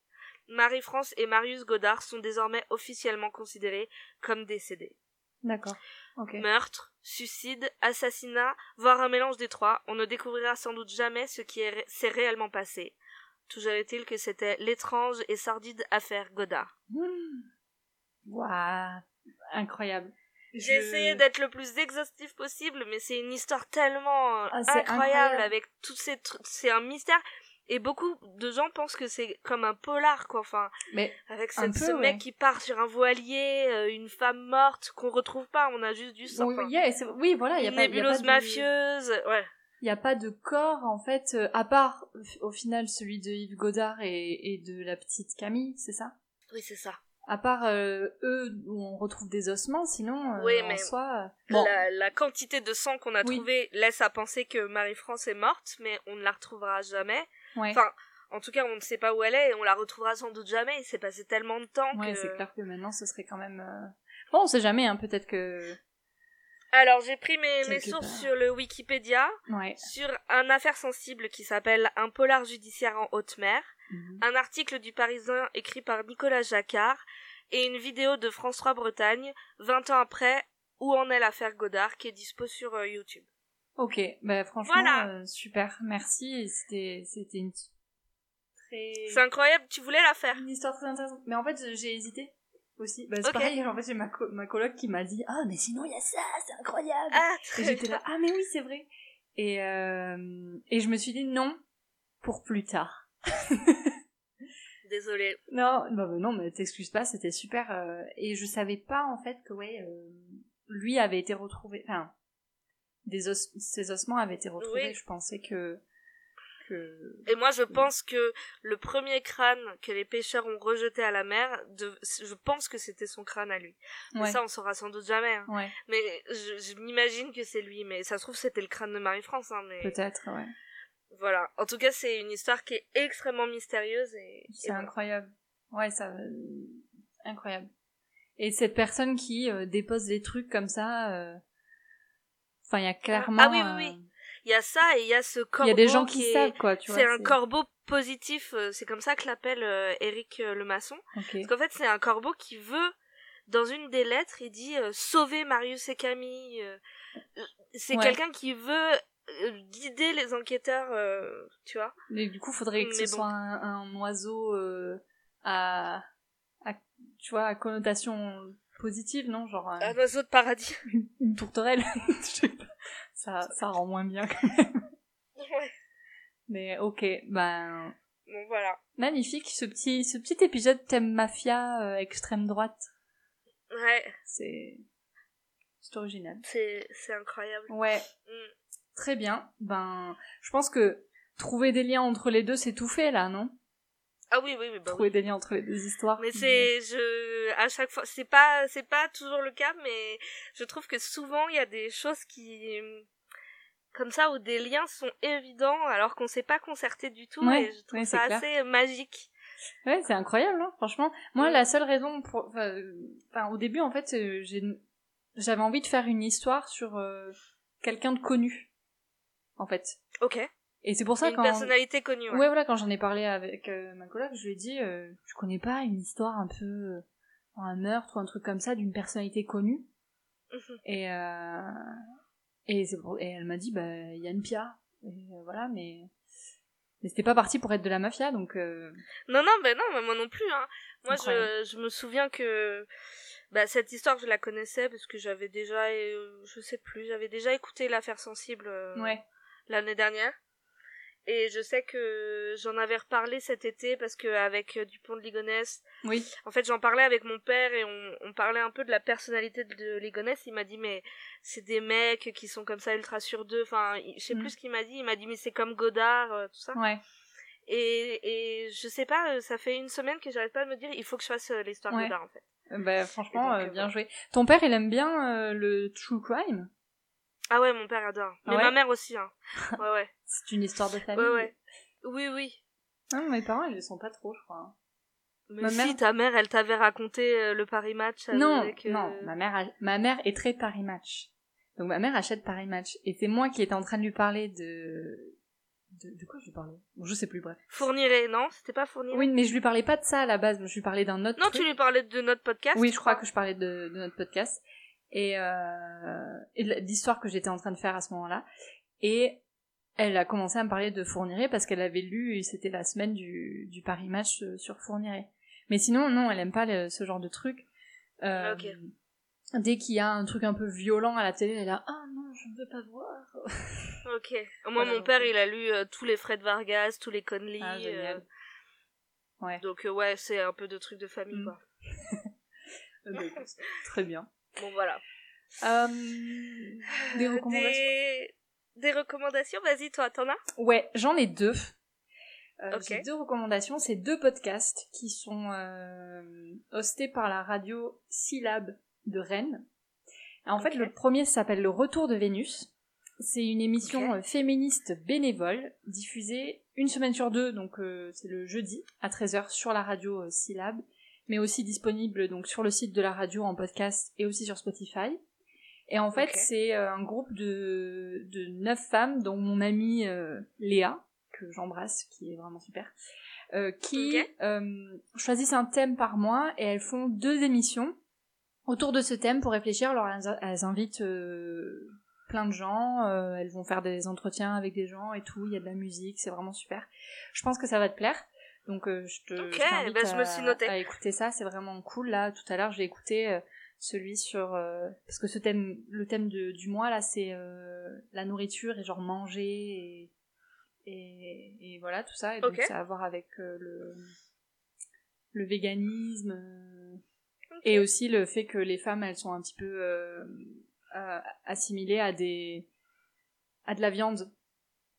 Marie-France et Marius Godard sont désormais officiellement considérés comme décédés. D'accord. Meurtre, suicide, assassinat, voire un mélange des trois, on ne découvrira sans doute jamais ce qui s'est réellement passé. Toujours est-il que c'était l'étrange et sordide affaire Godard. Hmm. Waouh. Incroyable. J'ai Je- essayé d'être le plus exhaustif possible, mais c'est une histoire tellement euh, Ah, incroyable, incroyable. avec tous ces trucs. C'est un mystère. Et beaucoup de gens pensent que c'est comme un polar, quoi. Enfin, Mais avec Un cette- peu, ce ouais. mec qui part sur un voilier, euh, une femme morte qu'on retrouve pas, on a juste du sang. oui, enfin, oui, yeah, c'est- oui, voilà, il y a pas, nébuleuse pas de- mafieuse, ouais. Il n'y a pas de corps, en fait, euh, à part, au final, celui de Yves Godard et, et de la petite Camille, c'est ça? Oui, c'est ça. À part euh, eux, où on retrouve des ossements, sinon, euh, Oui, en soi... euh, Bon, La, la quantité de sang qu'on a Oui. trouvé laisse à penser que Marie-France est morte, mais on ne la retrouvera jamais. Ouais, Enfin, en tout cas, on ne sait pas où elle est et on la retrouvera sans doute jamais. Il s'est passé tellement de temps ouais, que. c'est clair que maintenant, ce serait quand même... euh, Bon, on sait jamais, hein, peut-être que... Alors, j'ai pris mes, sources part. sur le Wikipédia, Ouais. sur un affaire sensible qui s'appelle Un polar judiciaire en haute mer, Mhm. un article du Parisien écrit par Nicolas Jacquard et une vidéo de France 3 Bretagne, 20 ans après, Où en est l'affaire Godard, qui est dispo sur euh, YouTube. Ok, bah franchement, Voilà. euh, super, merci, c'était c'était une très... C'est incroyable, tu voulais la faire une histoire très intéressante. Mais en fait, j'ai hésité aussi. Bah, c'est Ok. pareil, en fait, j'ai ma, co- ma coloc qui m'a dit « Ah, mais sinon, il y a ça, c'est incroyable Ah, Et j'étais là « Ah, mais oui, c'est vrai !» Et, euh, et je me suis dit non, pour plus tard. Désolée. Non, bah, bah non, mais t'excuses pas, c'était super. euh, et je savais pas en fait que ouais, euh, lui avait été retrouvé. Enfin, des os, ses ossements avaient été retrouvés. Oui. Je pensais que que. Et moi, je pense que le premier crâne que les pêcheurs ont rejeté à la mer, de... je pense que c'était son crâne à lui. Mais Ouais. ça, on saura sans doute jamais. hein. Ouais, Mais je, je m'imagine que c'est lui. Mais ça se trouve, c'était le crâne de Marie-France. Hein, mais peut-être. Ouais. voilà. En tout cas, c'est une histoire qui est extrêmement mystérieuse et, C'est voilà. incroyable. Ouais, ça, euh, incroyable. Et cette personne qui euh, dépose des trucs comme ça. euh, Enfin, il y a clairement. Ah oui, oui, oui. euh, Il y a ça et il y a ce corbeau. Il y a des gens qui est- savent quoi, tu vois. C'est un corbeau positif. euh, C'est comme ça que l'appelle euh, Eric euh, le maçon. Parce qu'en fait, c'est un corbeau qui veut, dans une des lettres, il dit euh, sauver Marius et Camille. euh, euh, c'est Ouais. quelqu'un qui veut euh, guider les enquêteurs, euh, tu vois. Mais du coup, faudrait que Mais ce bon. soit un, un oiseau euh, à, à, tu vois, à connotation positive, non Genre euh, Un oiseau de paradis. une tourterelle. Je sais pas. ça, ça rend moins bien quand même. ouais. Mais ok, ben Bon, voilà. magnifique ce petit, ce petit épisode thème mafia euh, extrême droite. Ouais, C'est, c'est original. c'est, c'est incroyable. Ouais, Mm. très bien. Ben, je pense que trouver des liens entre les deux, c'est tout fait là, non? Ah oui, oui, oui, bah Trouver oui. des liens entre les deux histoires. Mais c'est, je, à chaque fois, c'est pas, c'est pas toujours le cas, mais je trouve que souvent il y a des choses qui, comme ça, où des liens sont évidents alors qu'on s'est pas concerté du tout, Ouais, et je trouve ouais, ça clair. assez magique. Ouais, c'est incroyable, hein, franchement. Moi, la seule raison pour, enfin, euh, enfin, au début, en fait, euh, j'avais envie de faire une histoire sur euh, quelqu'un de connu, en fait. Ok. Et c'est pour ça Une quand personnalité connue. ouais. voilà quand j'en ai parlé avec euh, ma collègue, je lui ai dit euh, tu connais pas une histoire un peu euh, un meurtre ou un truc comme ça d'une personnalité connue? Mhm. et euh, et, c'est pour- et elle m'a dit bah Yann Pia et euh, voilà mais mais c'était pas parti pour être de la mafia donc euh, Non, non, ben non, mais moi non plus. Hein. Moi, je, je me souviens que bah, cette histoire, je la connaissais parce que j'avais déjà, je sais plus, j'avais déjà écouté l'affaire sensible ouais l'année dernière. Et je sais que j'en avais reparlé cet été parce que avec euh, Dupont de Ligonnès, oui en fait, j'en parlais avec mon père et on, on parlait un peu de la personnalité de Ligonnès. Il m'a dit, mais c'est des mecs qui sont comme ça ultra sur deux. Enfin, je sais Mm. plus ce qu'il m'a dit. Il m'a dit, mais c'est comme Godard, euh, tout ça. ouais Et, et je sais pas, euh, ça fait une semaine que j'arrête pas de me dire, il faut que je fasse l'histoire Ouais. Godard en fait. Bah franchement donc, euh, bien joué ton père il aime bien euh, le true crime? Ah ouais, mon père adore. Mais Ah ouais ma mère aussi, hein. Ouais, ouais. c'est une histoire de famille Ouais, ouais. Oui, oui. Non, mes parents ils le sont pas trop je crois Mais Ma si, mère- ta mère, elle t'avait raconté euh, le Paris Match Non, avec... euh, non, ma mère, a- ma mère est très Paris Match. Donc ma mère achète Paris Match. Et c'est moi qui étais en train de lui parler de... De, de quoi je lui parlais? Bon, Je sais plus, bref. Fourniret, non? C'était pas Fourniret Oui, mais je lui parlais pas de ça à la base. Je lui parlais d'un autre Non, truc. tu lui parlais de notre podcast Oui, je crois? que je parlais de, de notre podcast. Et, euh, et l'histoire que j'étais en train de faire à ce moment-là. Et elle a commencé à me parler de Fourniret parce qu'elle avait lu, c'était la semaine du, du Paris Match euh, sur Fourniret. Mais sinon, non, elle aime pas le- ce genre de truc. Euh, Ok. Dès qu'il y a un truc un peu violent à la télé, elle là, ah non, je ne veux pas voir. Ok. Moi, Voilà, mon père, euh, il a lu euh, tous les Fred Vargas, tous les Conley. Ah, euh, Ouais. Donc, ouais, c'est un peu de trucs de famille, Mm. quoi. Bah, Très bien. Bon, voilà. Euh, des Euh, recommandations Des, des recommandations Vas-y, toi, t'en as? Ouais, j'en ai deux. Euh. J'ai deux recommandations. C'est deux podcasts qui sont euh, hostés par la radio Syllab de Rennes. En fait, le premier s'appelle Le Retour de Vénus. C'est une émission féministe bénévole diffusée une semaine sur deux, donc euh, c'est le jeudi à 13h sur la radio Syllab, mais aussi disponible donc sur le site de la radio en podcast et aussi sur Spotify. Et en fait, c'est euh, un groupe de, de neuf femmes, dont mon amie euh, Léa, que j'embrasse, qui est vraiment super, euh, qui euh, choisissent un thème par mois et elles font deux émissions autour de ce thème pour réfléchir. Alors elles, elles invitent plein de gens, elles vont faire des entretiens avec des gens et tout, il y a de la musique, c'est vraiment super. Je pense que ça va te plaire. Donc euh, je te Ok, je je me suis notée. à écouter ça, c'est vraiment cool. Là, tout à l'heure, j'ai écouté euh, celui sur euh, parce que ce thème, le thème de, du mois là, c'est la nourriture et genre manger et et, et voilà tout ça. Et donc Ok. ça a à voir avec le le véganisme et aussi le fait que les femmes elles sont un petit peu assimilées à des à de la viande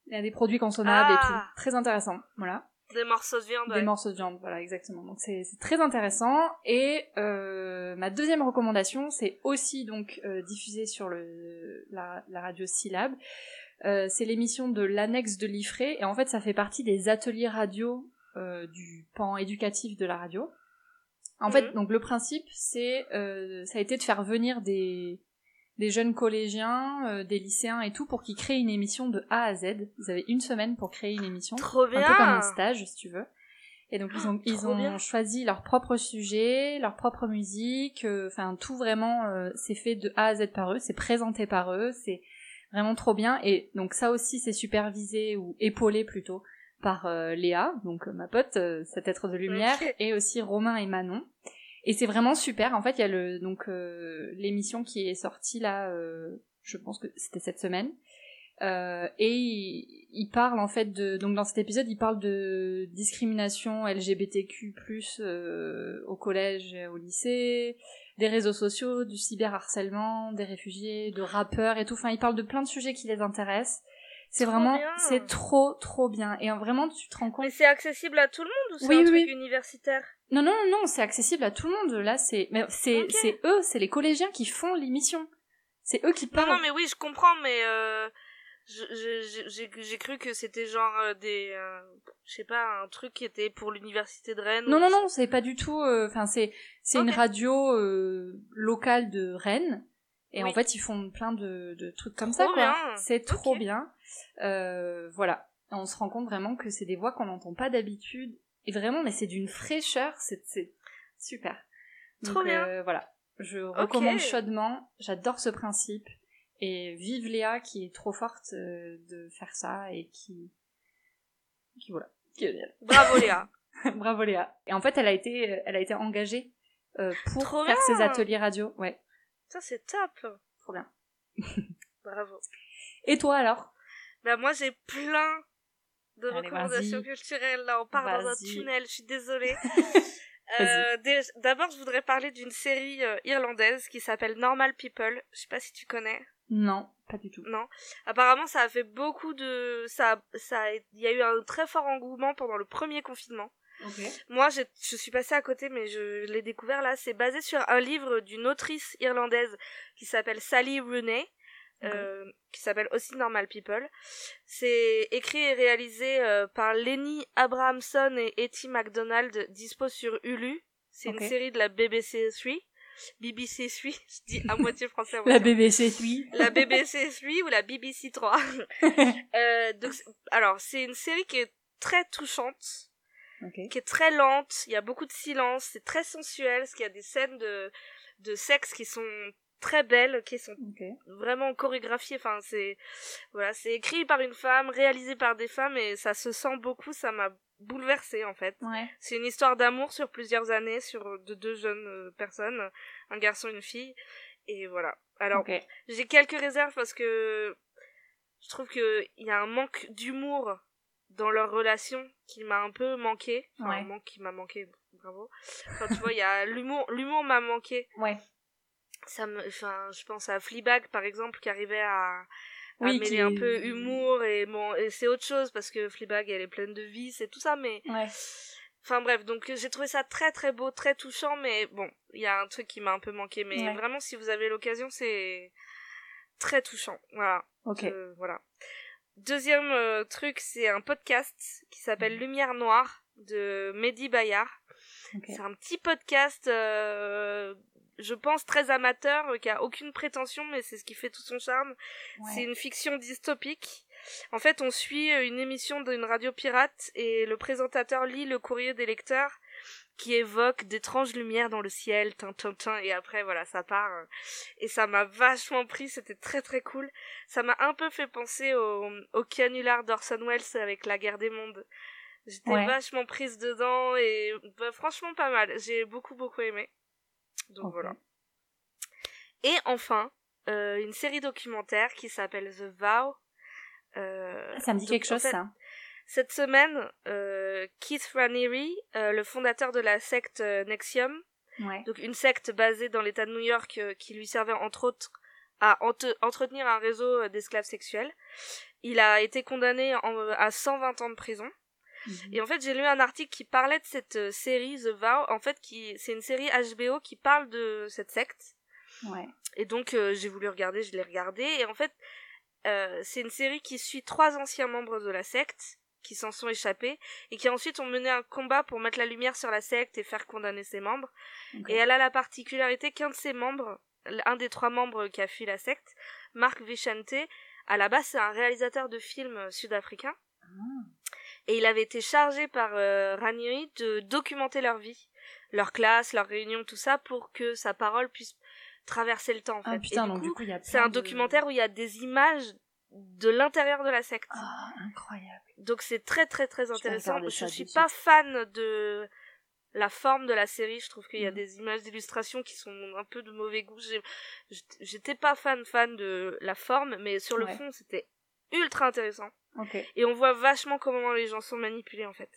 et à des produits consommables et Ah. tout. Très intéressant, voilà. Des morceaux de viande, Des ouais. morceaux de viande, voilà, exactement. Donc c'est c'est très intéressant. Et euh, ma deuxième recommandation, c'est aussi donc euh, diffusée sur le, la, la radio Syllab. Euh, c'est l'émission de l'annexe de l'IFRE. Et en fait, ça fait partie des ateliers radio euh, du pan éducatif de la radio. En fait, Mhm. donc le principe, c'est euh, ça a été de faire venir des des jeunes collégiens, euh, des lycéens et tout, pour qu'ils créent une émission de A à Z. Ils avaient une semaine pour créer une émission Trop bien un peu comme un stage si tu veux. Et donc ils ont ils trop ont bien. choisi leur propre sujet, leur propre musique, euh, enfin tout vraiment euh, c'est fait de A à Z par eux, c'est présenté par eux, c'est vraiment trop bien et donc ça aussi c'est supervisé ou épaulé plutôt par euh, Léa, donc euh, ma pote, euh, cet être de lumière, et aussi Romain et Manon. Et c'est vraiment super. En fait, il y a le donc euh, l'émission qui est sortie là, euh, je pense que c'était cette semaine. Euh, et il, il parle en fait de donc dans cet épisode il parle de discrimination LGBTQ+ euh, au collège et au lycée, des réseaux sociaux, du cyberharcèlement, des réfugiés, de rappeurs et tout. Enfin, il parle de plein de sujets qui les intéressent. C'est vraiment c'est trop trop bien et vraiment tu te rends compte Mais c'est accessible à tout le monde ou c'est Oui, un oui, truc universitaire? Non, non, non, c'est accessible à tout le monde. Là, c'est, mais c'est, Ok. c'est eux, c'est les collégiens qui font l'émission. C'est eux qui Non, parlent. non, mais oui, je comprends, mais euh, j'ai j'ai cru que c'était genre euh, des... euh, je sais pas, un truc qui était pour l'université de Rennes. Non, ou- non, non, c'est pas du tout. euh, Enfin, c'est, c'est une radio euh, locale de Rennes. Et Oui. en fait, ils font plein de, de trucs comme Trop ça, quoi. C'est trop bien. Euh, voilà. On se rend compte vraiment que c'est des voix qu'on n'entend pas d'habitude. Et vraiment, mais c'est d'une fraîcheur, c'est super. Trop Donc, bien. euh, voilà, je recommande chaudement. J'adore ce principe. Et vive Léa qui est trop forte euh, de faire ça et qui, qui voilà. Bravo Léa. Bravo Léa. Et en fait, elle a été, elle a été engagée euh, pour Trop faire bien. ses ateliers radio. Ouais, Ça c'est top. trop bien. Bravo. Et toi alors? Bah moi j'ai plein de Allez, recommandations culturelles. Là on part dans un tunnel, je suis désolée. Euh, D'abord je voudrais parler d'une série euh, irlandaise qui s'appelle Normal People. Je sais pas si tu connais. Non, pas du tout. Non. Apparemment ça a fait beaucoup de... ça, ça a- Il y a eu un très fort engouement pendant le premier confinement. Moi, je suis passée à côté, mais je l'ai découvert là. C'est basé sur un livre d'une autrice irlandaise qui s'appelle Sally Rooney, euh, qui s'appelle aussi Normal People. C'est écrit et réalisé euh, par Lenny Abrahamson et Etty MacDonald, dispo sur Hulu. C'est une série de la BBC 3. BBC 3, je dis à moitié français. À La BBC, oui. la BBC 3 ou la BBC 3. Euh, donc, alors, c'est une série qui est très touchante ok. qui est très lente, il y a beaucoup de silence, c'est très sensuel, parce qu'il y a des scènes de, de sexe qui sont très belles, qui sont vraiment chorégraphiées, enfin c'est voilà, c'est écrit par une femme, réalisé par des femmes et ça se sent beaucoup, ça m'a bouleversée en fait. Ouais. C'est une histoire d'amour sur plusieurs années sur de deux jeunes euh, personnes, un garçon et une fille et voilà. Alors j'ai quelques réserves parce que je trouve que il y a un manque d'humour dans leur relation qui m'a un peu manqué. Enfin, Ouais. un manque qui m'a manqué, bravo. Enfin, tu vois, il y a l'humour, l'humour m'a manqué. Ouais. Ça me, enfin, je pense à Fleabag par exemple qui arrivait à, à Oui, mêler qui un peu humour et bon, et c'est autre chose parce que Fleabag elle est pleine de vie, c'est tout ça, mais Ouais. Enfin bref, donc j'ai trouvé ça très très beau, très touchant, mais bon, il y a un truc qui m'a un peu manqué. Mais Ouais. vraiment, si vous avez l'occasion, c'est très touchant. Voilà. Ok. Euh, voilà. Deuxième euh, truc, c'est un podcast qui s'appelle Mhm. Lumière Noire de Mehdi Bayard. Ok. C'est un petit podcast, euh, je pense très amateur, euh, qui a aucune prétention, mais c'est ce qui fait tout son charme. Ouais. C'est une fiction dystopique. En fait, on suit euh, une émission d'une radio pirate et le présentateur lit le courrier des lecteurs qui évoque d'étranges lumières dans le ciel, tin, tin, tin, et après, voilà, ça part. euh, Et ça m'a vachement pris, c'était très très cool. Ça m'a un peu fait penser au, au canular d'Orson Welles avec la guerre des mondes. J'étais Ouais. vachement prise dedans et bah, franchement pas mal. J'ai beaucoup beaucoup aimé. Donc voilà. Et enfin, euh, une série documentaire qui s'appelle The Vow. Euh, Ah, ça me dit donc, quelque chose, fait, ça. Cette semaine, euh, Keith Raniere, le fondateur de la secte Nexium, Ouais. donc une secte basée dans l'État de New York qui lui servait entre autres à entretenir un réseau d'esclaves sexuels, il a été condamné en- à 120 ans de prison. Mhm. Et en fait, j'ai lu un article qui parlait de cette euh, série The Vow. En fait, qui c'est une série HBO qui parle de cette secte. Ouais. Et donc, euh, j'ai voulu regarder, je l'ai regardé. Et en fait, euh, c'est une série qui suit trois anciens membres de la secte qui s'en sont échappés et qui ensuite ont mené un combat pour mettre la lumière sur la secte et faire condamner ses membres. Et elle a la particularité qu'un de ses membres, un des trois membres qui a fui la secte, Marc Vicente, à la base c'est un réalisateur de films sud-africain. Ah. Et il avait été chargé par euh, Ranieri de documenter leur vie, leur classe, leurs réunions, tout ça, pour que sa parole puisse traverser le temps en fait. Ah putain, et du donc coup, c'est un de- documentaire où il y a des images de l'intérieur de la secte. Ah, incroyable. Donc c'est très très très intéressant. Je ça suis pas suite. fan de la forme de la série. Je trouve qu'il y a Mhm. des images d'illustration qui sont un peu de mauvais goût. J'étais- J'étais pas fan fan de la forme, mais sur le Ouais. fond c'était ultra intéressant. Ok. Et on voit vachement comment les gens sont manipulés en fait.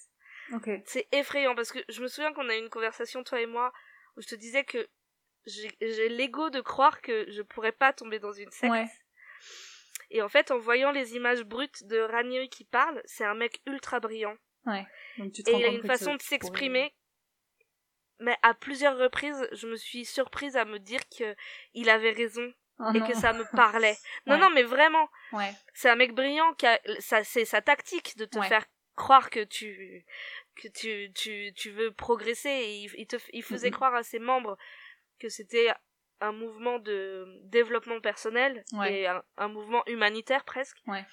Ok. C'est effrayant parce que je me souviens qu'on a eu une conversation toi et moi où je te disais que j'ai l'ego de croire que je pourrais pas tomber dans une secte. Ouais. Et en fait, en voyant les images brutes de Ranieri qui parle, c'est un mec ultra brillant. Donc tu te Et il a une façon de s'exprimer. Mais à plusieurs reprises, je me suis surprise à me dire que il avait raison et non. que ça me parlait. Non, Ouais. non, mais vraiment, Ouais. c'est un mec brillant qui a, ça, c'est sa tactique de te Ouais. faire croire que tu, que tu, tu, tu veux progresser. Et il, il te, il faisait croire à ses membres que c'était un mouvement de développement personnel Ouais. et un, un mouvement humanitaire presque. Ouais.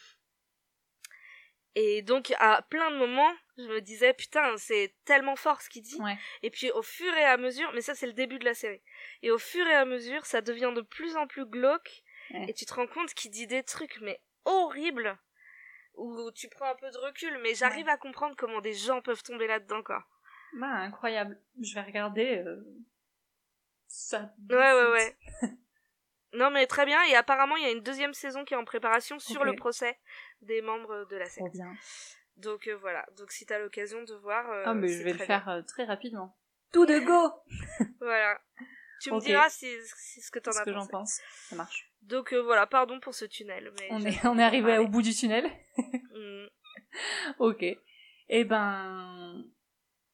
Et donc, à plein de moments, je me disais, putain, c'est tellement fort ce qu'il dit. Ouais. Et puis, au fur et à mesure, mais ça, c'est le début de la série. Et au fur et à mesure, ça devient de plus en plus glauque. Ouais. Et tu te rends compte qu'il dit des trucs, mais horribles. Où tu prends un peu de recul, mais j'arrive à comprendre comment des gens peuvent tomber là-dedans, quoi. Bah, incroyable. Je vais regarder euh, ça. Ouais, ouais, ouais. non, mais très bien. Et apparemment, il y a une deuxième saison qui est en préparation sur le procès des membres de la secte. bien. Donc euh, voilà. Donc si t'as l'occasion de voir. euh, Ah, mais je vais le faire euh, très rapidement. Tout de go. Voilà. Tu me diras si, si ce que t'en ce as que j'en pensé. pense. Ça marche. Donc euh, voilà, pardon pour ce tunnel. Mais On est, on est arrivé au bout du tunnel. Mm. ok. Eh ben,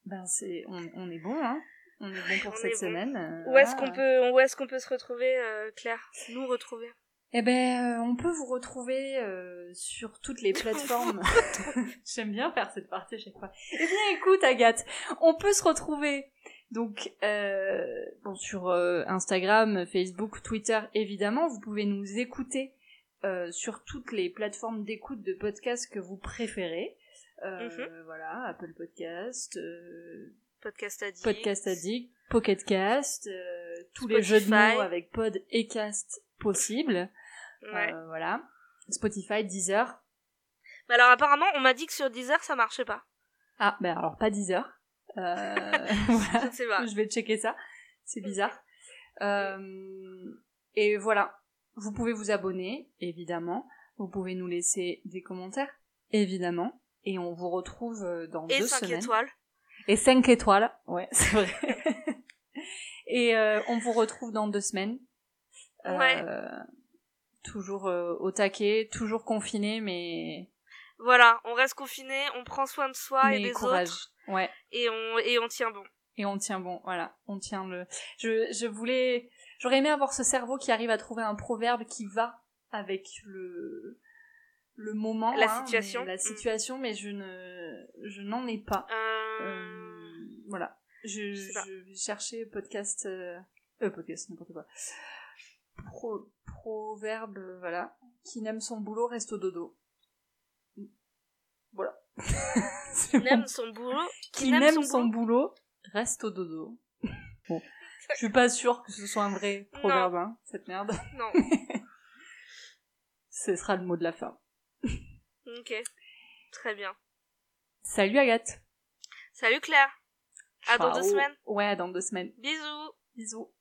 ben c'est, on, on est bon, hein. On est bon pour On cette est bon. semaine. Où est-ce qu'on peut, où est-ce qu'on peut se retrouver, euh, Claire? Nous retrouver. Eh ben, euh, on peut vous retrouver euh, sur toutes les plateformes. J'aime bien faire cette partie à chaque fois. Eh bien, écoute, Agathe, on peut se retrouver donc euh, bon, sur euh, Instagram, Facebook, Twitter, évidemment. Vous pouvez nous écouter sur toutes les plateformes d'écoute de podcasts que vous préférez. Mhm. Voilà, Apple Podcast, Podcast Addict. Podcast Addict, Pocket Cast, tous les jeux de mots avec pod et cast possibles. Ouais. Euh, voilà. Spotify, Deezer. Mais alors apparemment, on m'a dit que sur Deezer ça marchait pas. Ah, ben alors pas Deezer. Euh, voilà. Je ne sais pas. Je vais checker ça. C'est bizarre. Euh, et voilà. Vous pouvez vous abonner, évidemment. Vous pouvez nous laisser des commentaires, évidemment. Et on vous retrouve euh, dans Et deux 5 semaines. étoiles. Et 5 étoiles, ouais, c'est vrai. et euh, on vous retrouve dans deux semaines. Ouais. Toujours euh, au taquet, toujours confiné, mais, Voilà, on reste confiné, on prend soin de soi et des courage. autres. Ouais. Et on, et on tient bon. Et on tient bon, voilà, on tient le. Je, je voulais, j'aurais aimé avoir ce cerveau qui arrive à trouver un proverbe qui va avec le le moment, La hein, situation. mais- la Mm. situation, mais je ne, je n'en ai pas. Euh... Euh, voilà. Je, Je je cherchais podcast, euh, podcast, n'importe quoi. Pro, proverbe, euh, voilà. Qui n'aime son boulot reste au dodo. Voilà. Qui bon. n'aime son boulot. Qui n'aime son, boulot reste au dodo. Bon. Je suis pas sûre que ce soit un vrai proverbe, hein, cette merde. Non. Ce sera le mot de la fin. ok. Très bien. Salut Agathe. Salut Claire. À dans deux semaines. Ouais, à dans deux semaines. Bisous. Bisous.